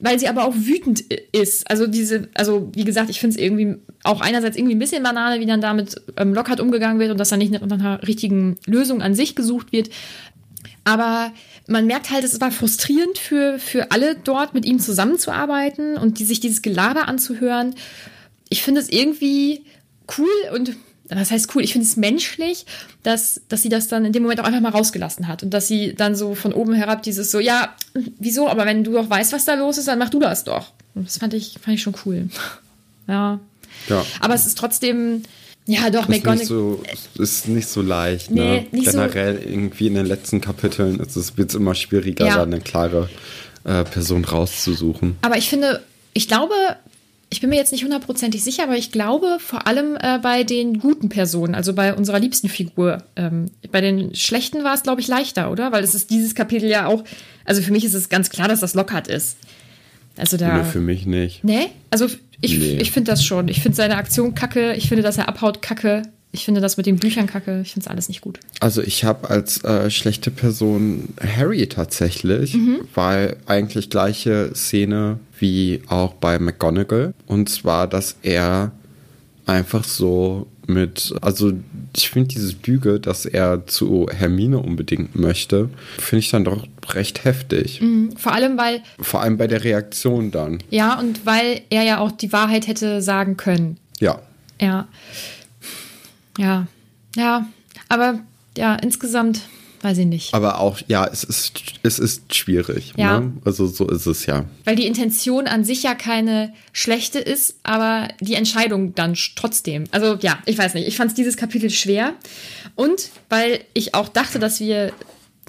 weil sie aber auch wütend ist. Also diese, also wie gesagt, ich finde es irgendwie auch einerseits irgendwie ein bisschen Banane, wie dann damit ähm, Lockhart umgegangen wird und dass dann nicht nach einer richtigen Lösung an sich gesucht wird. Aber man merkt halt, es war frustrierend für, für alle dort, mit ihm zusammenzuarbeiten und die, sich dieses Gelaber anzuhören. Ich finde es irgendwie cool und was heißt cool? Ich finde es menschlich, dass, dass sie das dann in dem Moment auch einfach mal rausgelassen hat und dass sie dann so von oben herab dieses so, ja, wieso? Aber wenn du doch weißt, was da los ist, dann mach du das doch. Und das fand ich, fand ich schon cool. ja. ja. Aber es ist trotzdem, ja, doch, nicht so, ist nicht so leicht. Ne? Nee, Nicht Generell so irgendwie in den letzten Kapiteln wird es immer schwieriger, ja. da eine klare äh, Person rauszusuchen. Aber ich finde, ich glaube, ich bin mir jetzt nicht hundertprozentig sicher, aber ich glaube vor allem äh, bei den guten Personen, also bei unserer liebsten Figur. Ähm, bei den schlechten war es, glaube ich, leichter, oder? Weil es ist dieses Kapitel ja auch, also für mich ist es ganz klar, dass das Lockhart ist. Also da. Nee, für mich nicht. Nee? Also ich, nee. ich finde das schon. Ich finde seine Aktion kacke. Ich finde, dass er abhaut kacke. Ich finde das mit den Büchern kacke. Ich finde es alles nicht gut. Also ich habe als äh, schlechte Person Harry tatsächlich, mhm. weil eigentlich gleiche Szene wie auch bei McGonagall. Und zwar, dass er einfach so mit, also ich finde dieses Büge, dass er zu Hermine unbedingt möchte, finde ich dann doch recht heftig. Mhm, vor allem, weil. Vor allem bei der Reaktion dann. Ja, und weil er ja auch die Wahrheit hätte sagen können. Ja. Ja. Ja, ja, aber ja, insgesamt weiß ich nicht. Aber auch, ja, es ist, es ist schwierig. Ja. Ne? Also so ist es ja. Weil die Intention an sich ja keine schlechte ist, aber die Entscheidung dann trotzdem. Also ja, ich weiß nicht. Ich fand dieses Kapitel schwer. Und weil ich auch dachte, dass wir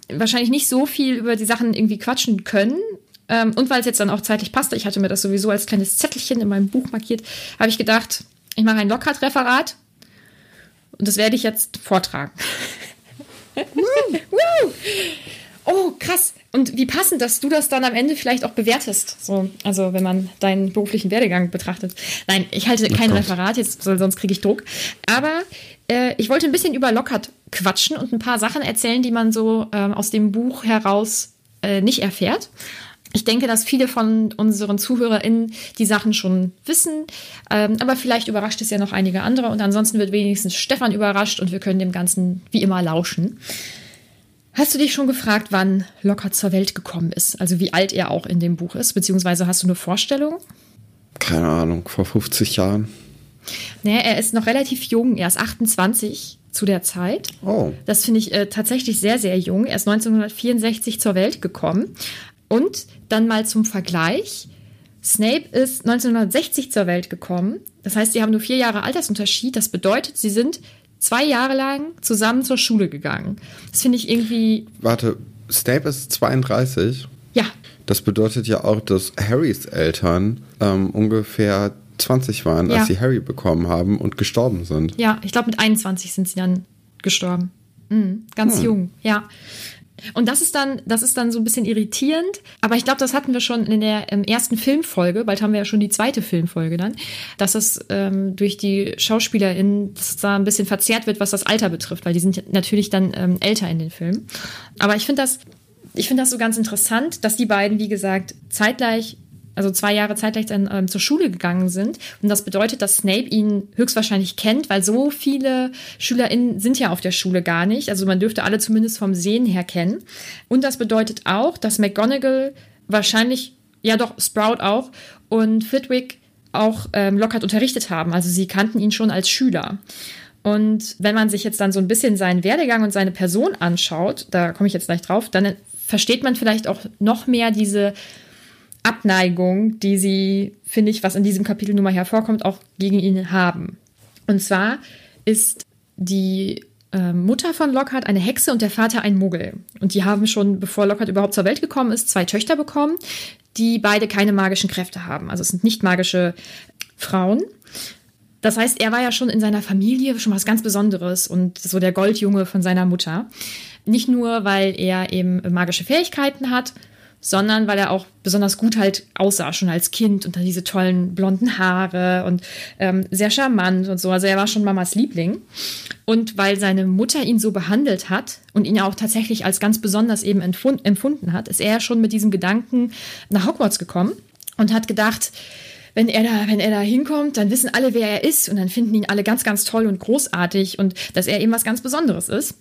wahrscheinlich nicht so viel über die Sachen irgendwie quatschen können. Ähm, und weil es jetzt dann auch zeitlich passte, ich hatte mir das sowieso als kleines Zettelchen in meinem Buch markiert, habe ich gedacht, ich mache ein Lockhart-Referat und das werde ich jetzt vortragen. oh, krass. Und wie passend, dass du das dann am Ende vielleicht auch bewertest. So, also wenn man deinen beruflichen Werdegang betrachtet. Nein, ich halte oh kein Referat, jetzt, sonst kriege ich Druck. Aber äh, ich wollte ein bisschen über Lockhart quatschen und ein paar Sachen erzählen, die man so ähm, aus dem Buch heraus äh, nicht erfährt. Ich denke, dass viele von unseren ZuhörerInnen die Sachen schon wissen, ähm, aber vielleicht überrascht es ja noch einige andere und ansonsten wird wenigstens Stefan überrascht und wir können dem Ganzen wie immer lauschen. Hast du dich schon gefragt, wann Lockhart zur Welt gekommen ist? Also wie alt er auch in dem Buch ist? Beziehungsweise hast du eine Vorstellung? Keine Ahnung, vor 50 Jahren. Naja, er ist noch relativ jung, er ist 28 zu der Zeit. Oh. Das finde ich äh, tatsächlich sehr, sehr jung. Er ist 1964 zur Welt gekommen Und dann mal zum Vergleich. Snape ist 1960 zur Welt gekommen. Das heißt, sie haben nur vier Jahre Altersunterschied. Das bedeutet, sie sind zwei Jahre lang zusammen zur Schule gegangen. Das finde ich irgendwie. Warte, Snape ist 32? Ja. Das bedeutet ja auch, dass Harrys Eltern ähm, ungefähr 20 waren, Ja. als sie Harry bekommen haben und gestorben sind. Ja, ich glaube, mit 21 sind sie dann gestorben. Mhm, ganz Hm. jung, ja. Und das ist dann, das ist dann so ein bisschen irritierend. Aber ich glaube, das hatten wir schon in der ähm, ersten Filmfolge. Bald haben wir ja schon die zweite Filmfolge dann, dass es ähm, durch die SchauspielerInnen da ein bisschen verzerrt wird, was das Alter betrifft, weil die sind natürlich dann ähm, älter in den Filmen. Aber ich finde das, ich finde das so ganz interessant, dass die beiden, wie gesagt, zeitgleich also zwei Jahre zeitgleich dann ähm, zur Schule gegangen sind. Und das bedeutet, dass Snape ihn höchstwahrscheinlich kennt, weil so viele SchülerInnen sind ja auf der Schule gar nicht. Also man dürfte alle zumindest vom Sehen her kennen. Und das bedeutet auch, dass McGonagall wahrscheinlich, ja doch, Sprout auch und Flitwick auch ähm, Lockhart unterrichtet haben. Also sie kannten ihn schon als Schüler. Und wenn man sich jetzt dann so ein bisschen seinen Werdegang und seine Person anschaut, da komme ich jetzt gleich drauf, dann versteht man vielleicht auch noch mehr diese Abneigung, die sie, finde ich, was in diesem Kapitel nun mal hervorkommt, auch gegen ihn haben. Und zwar ist die äh, Mutter von Lockhart eine Hexe und der Vater ein Muggel. Und die haben schon, bevor Lockhart überhaupt zur Welt gekommen ist, zwei Töchter bekommen, die beide keine magischen Kräfte haben. Also es sind nicht magische Frauen. Das heißt, er war ja schon in seiner Familie schon was ganz Besonderes und so der Goldjunge von seiner Mutter. Nicht nur, weil er eben magische Fähigkeiten hat, sondern weil er auch besonders gut halt aussah, schon als Kind und dann diese tollen blonden Haare und ähm, sehr charmant und so. Also er war schon Mamas Liebling. Und weil seine Mutter ihn so behandelt hat und ihn ja auch tatsächlich als ganz besonders eben empfund empfunden hat, ist er schon mit diesem Gedanken nach Hogwarts gekommen und hat gedacht, wenn er da, wenn er da hinkommt, dann wissen alle, wer er ist und dann finden ihn alle ganz, ganz toll und großartig und dass er eben was ganz Besonderes ist.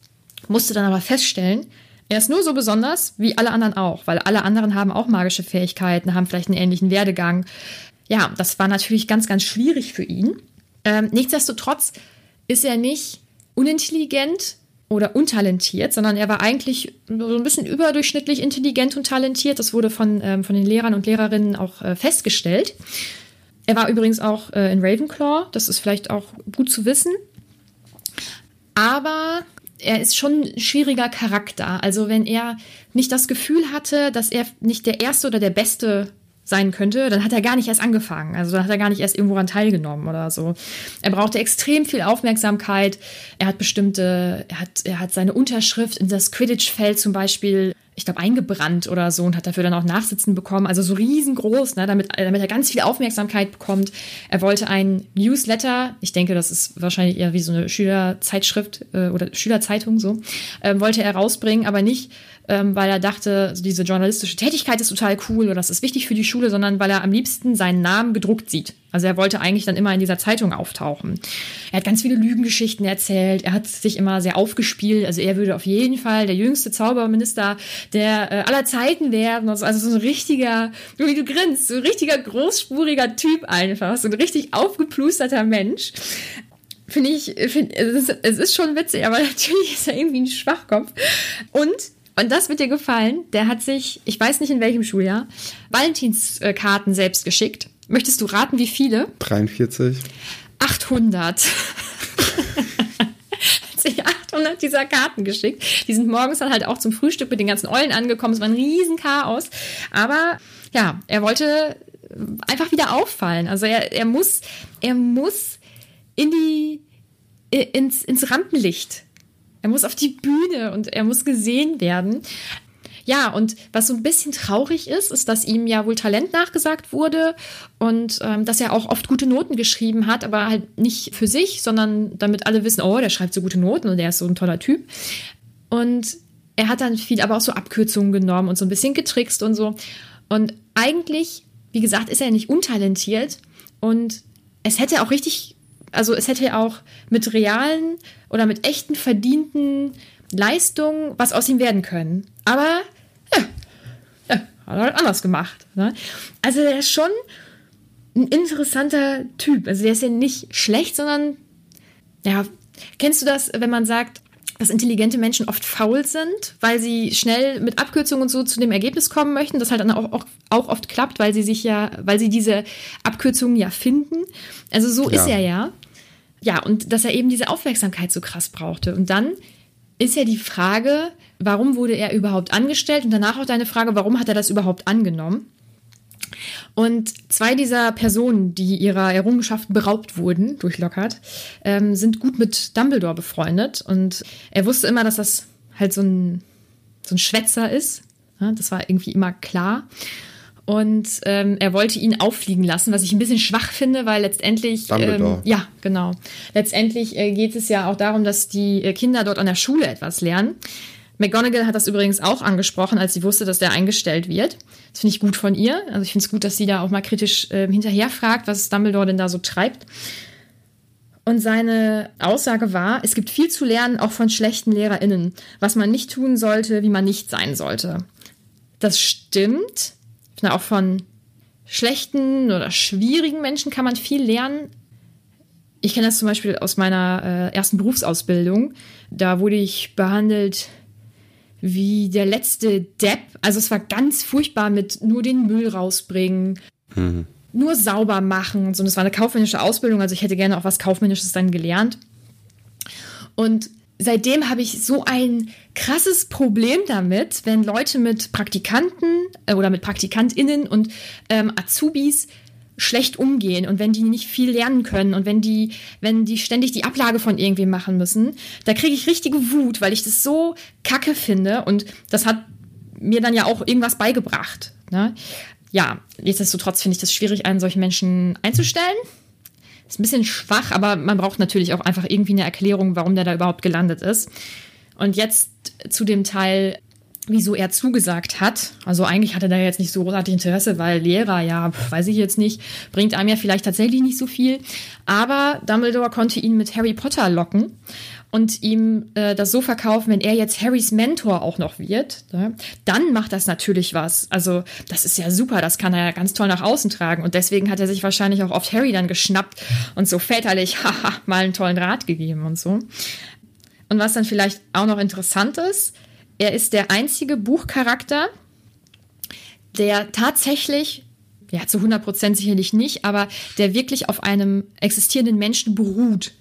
Musste dann aber feststellen, er ist nur so besonders wie alle anderen auch, weil alle anderen haben auch magische Fähigkeiten, haben vielleicht einen ähnlichen Werdegang. Ja, das war natürlich ganz, ganz schwierig für ihn. Ähm, nichtsdestotrotz ist er nicht unintelligent oder untalentiert, sondern er war eigentlich so ein bisschen überdurchschnittlich intelligent und talentiert. Das wurde von, ähm, von den Lehrern und Lehrerinnen auch äh, festgestellt. Er war übrigens auch äh, in Ravenclaw, das ist vielleicht auch gut zu wissen. Aber er ist schon ein schwieriger Charakter. Also wenn er nicht das Gefühl hatte, dass er nicht der Erste oder der Beste sein könnte, dann hat er gar nicht erst angefangen. Also dann hat er gar nicht erst irgendwo daran teilgenommen oder so. Er brauchte extrem viel Aufmerksamkeit. Er hat bestimmte, er hat, er hat seine Unterschrift in das Quidditch-Feld zum Beispiel, ich glaube, eingebrannt oder so und hat dafür dann auch Nachsitzen bekommen. Also so riesengroß, ne, damit, damit er ganz viel Aufmerksamkeit bekommt. Er wollte ein Newsletter, ich denke, das ist wahrscheinlich eher wie so eine Schülerzeitschrift äh, oder Schülerzeitung so, äh, wollte er rausbringen, aber nicht ähm, weil er dachte, diese journalistische Tätigkeit ist total cool oder das ist wichtig für die Schule, sondern weil er am liebsten seinen Namen gedruckt sieht. Also er wollte eigentlich dann immer in dieser Zeitung auftauchen. Er hat ganz viele Lügengeschichten erzählt, er hat sich immer sehr aufgespielt, also er würde auf jeden Fall der jüngste Zauberminister der äh, aller Zeiten werden. Also, also so ein richtiger, wie du grinst, so ein richtiger großspuriger Typ einfach, so ein richtig aufgeplusterter Mensch finde ich, find, es, ist, es ist schon witzig, aber natürlich ist er irgendwie ein Schwachkopf. Und und das wird dir gefallen. Der hat sich, ich weiß nicht in welchem Schuljahr, Valentinskarten selbst geschickt. Möchtest du raten, wie viele? 43. 800. hat sich 800 dieser Karten geschickt. Die sind morgens dann halt auch zum Frühstück mit den ganzen Eulen angekommen. Es war ein Riesenchaos. Aber ja, er wollte einfach wieder auffallen. Also er, er muss, er muss in die, ins, ins Rampenlicht. Er muss auf die Bühne und er muss gesehen werden. Ja, und was so ein bisschen traurig ist, ist, dass ihm ja wohl Talent nachgesagt wurde und ähm, dass er auch oft gute Noten geschrieben hat, aber halt nicht für sich, sondern damit alle wissen, oh, der schreibt so gute Noten und der ist so ein toller Typ. Und er hat dann viel, aber auch so Abkürzungen genommen und so ein bisschen getrickst und so. Und eigentlich, wie gesagt, ist er nicht untalentiert und es hätte auch richtig, also es hätte auch mit realen oder mit echten verdienten Leistungen was aus ihm werden können. Aber ja, ja hat er halt anders gemacht. Ne? Also er ist schon ein interessanter Typ. Also der ist ja nicht schlecht, sondern ja, kennst du das, wenn man sagt, dass intelligente Menschen oft faul sind, weil sie schnell mit Abkürzungen und so zu dem Ergebnis kommen möchten. Das halt dann auch, auch, auch oft klappt, weil sie sich ja, weil sie diese Abkürzungen ja finden. Also so ja. ist er ja. Ja, und dass er eben diese Aufmerksamkeit so krass brauchte. Und dann ist ja die Frage, warum wurde er überhaupt angestellt? Und danach auch deine Frage, warum hat er das überhaupt angenommen? Und zwei dieser Personen, die ihrer Errungenschaften beraubt wurden durch Lockhart, ähm, sind gut mit Dumbledore befreundet. Und er wusste immer, dass das halt so ein, so ein Schwätzer ist. Ja, das war irgendwie immer klar. Und ähm, er wollte ihn auffliegen lassen, was ich ein bisschen schwach finde, weil letztendlich. Ähm, ja, genau. Letztendlich äh, geht es ja auch darum, dass die äh, Kinder dort an der Schule etwas lernen. McGonagall hat das übrigens auch angesprochen, als sie wusste, dass der eingestellt wird. Das finde ich gut von ihr. Also ich finde es gut, dass sie da auch mal kritisch äh, hinterherfragt, was Dumbledore denn da so treibt. Und seine Aussage war, es gibt viel zu lernen, auch von schlechten LehrerInnen, was man nicht tun sollte, wie man nicht sein sollte. Das stimmt. Ich finde auch von schlechten oder schwierigen Menschen kann man viel lernen. Ich kenne das zum Beispiel aus meiner äh, ersten Berufsausbildung. Da wurde ich behandelt wie der letzte Depp. Also es war ganz furchtbar mit nur den Müll rausbringen, mhm. nur sauber machen und so. Und es war eine kaufmännische Ausbildung, also ich hätte gerne auch was Kaufmännisches dann gelernt. Und seitdem habe ich so ein krasses Problem damit, wenn Leute mit Praktikanten äh, oder mit PraktikantInnen und ähm, Azubis schlecht umgehen und wenn die nicht viel lernen können und wenn die, wenn die ständig die Ablage von irgendwem machen müssen, da kriege ich richtige Wut, weil ich das so kacke finde und das hat mir dann ja auch irgendwas beigebracht. Ne? Ja, nichtsdestotrotz finde ich das schwierig, einen solchen Menschen einzustellen. Ist ein bisschen schwach, aber man braucht natürlich auch einfach irgendwie eine Erklärung, warum der da überhaupt gelandet ist. Und jetzt zu dem Teil, wieso er zugesagt hat. Also eigentlich hatte er da jetzt nicht so großartig Interesse, weil Lehrer, ja, weiß ich jetzt nicht, bringt einem ja vielleicht tatsächlich nicht so viel. Aber Dumbledore konnte ihn mit Harry Potter locken und ihm äh, das so verkaufen, wenn er jetzt Harrys Mentor auch noch wird, ne, dann macht das natürlich was. Also das ist ja super, das kann er ja ganz toll nach außen tragen. Und deswegen hat er sich wahrscheinlich auch oft Harry dann geschnappt und so väterlich, haha, mal einen tollen Rat gegeben und so. Und was dann vielleicht auch noch interessant ist, er ist der einzige Buchcharakter, der tatsächlich, ja, zu 100 Prozent sicherlich nicht, aber der wirklich auf einem existierenden Menschen beruht.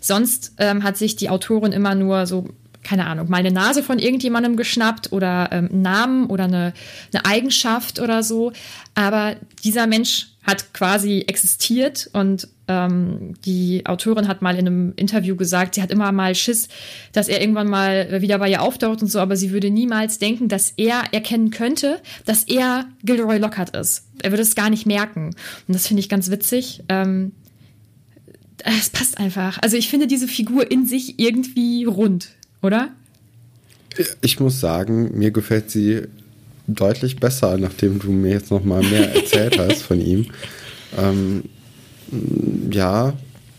Sonst ähm, hat sich die Autorin immer nur so, keine Ahnung, mal eine Nase von irgendjemandem geschnappt oder ähm, einen Namen oder eine, eine Eigenschaft oder so. Aber dieser Mensch hat quasi existiert und ähm, die Autorin hat mal in einem Interview gesagt, sie hat immer mal Schiss, dass er irgendwann mal wieder bei ihr auftaucht und so, aber sie würde niemals denken, dass er erkennen könnte, dass er Gilderoy Lockhart ist. Er würde es gar nicht merken. Und das finde ich ganz witzig. Ähm, es passt einfach. Also ich finde diese Figur in sich irgendwie rund, oder? Ich muss sagen, mir gefällt sie deutlich besser, nachdem du mir jetzt noch mal mehr erzählt hast von ihm. Ähm, ja,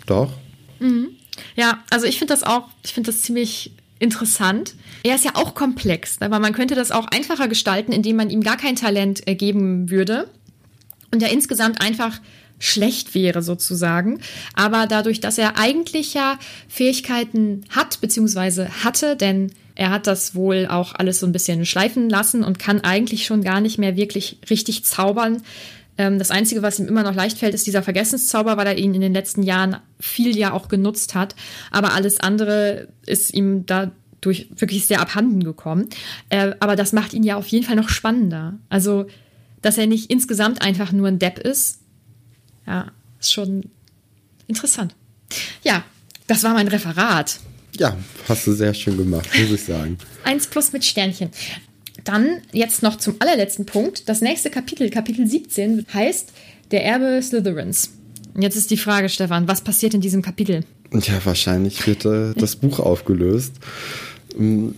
doch. Mhm. Ja, also ich finde das auch, ich finde das ziemlich interessant. Er ist ja auch komplex, aber man könnte das auch einfacher gestalten, indem man ihm gar kein Talent geben würde und er insgesamt einfach schlecht wäre sozusagen. Aber dadurch, dass er eigentlich ja Fähigkeiten hat, beziehungsweise hatte, denn er hat das wohl auch alles so ein bisschen schleifen lassen und kann eigentlich schon gar nicht mehr wirklich richtig zaubern, ähm, das Einzige, was ihm immer noch leicht fällt, ist dieser Vergessenszauber, weil er ihn in den letzten Jahren viel ja auch genutzt hat. Aber alles andere ist ihm dadurch wirklich sehr abhanden gekommen. Äh, aber das macht ihn ja auf jeden Fall noch spannender. Also, dass er nicht insgesamt einfach nur ein Depp ist, ja, ist schon interessant. Ja, das war mein Referat. Ja, hast du sehr schön gemacht, muss ich sagen. Eins plus mit Sternchen. Dann jetzt noch zum allerletzten Punkt. Das nächste Kapitel, Kapitel 17, heißt Der Erbe Slytherins. Jetzt ist die Frage, Stefan, was passiert in diesem Kapitel? Ja, wahrscheinlich wird äh, das Buch aufgelöst. Mm,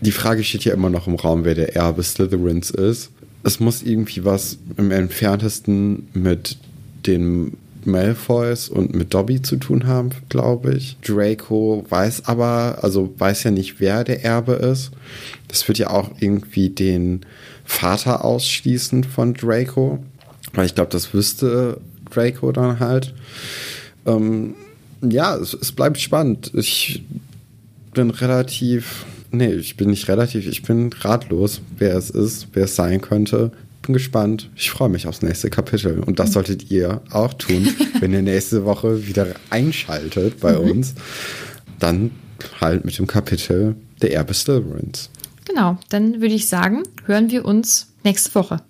die Frage steht ja immer noch im Raum, wer der Erbe Slytherins ist. Es muss irgendwie was im entferntesten mit den Malfoys und mit Dobby zu tun haben, glaube ich. Draco weiß aber, also weiß ja nicht, wer der Erbe ist. Das wird ja auch irgendwie den Vater ausschließen von Draco. Weil ich glaube, das wüsste Draco dann halt. Ähm, ja, es, es, bleibt spannend. Ich bin relativ, nee, ich bin nicht relativ, ich bin ratlos, wer es ist, wer es sein könnte. Bin gespannt. Ich freue mich aufs nächste Kapitel. Und das solltet ihr auch tun, wenn ihr nächste Woche wieder einschaltet bei mhm. uns. Dann halt mit dem Kapitel Der Erbe Slytherins. Genau, dann würde ich sagen, hören wir uns nächste Woche.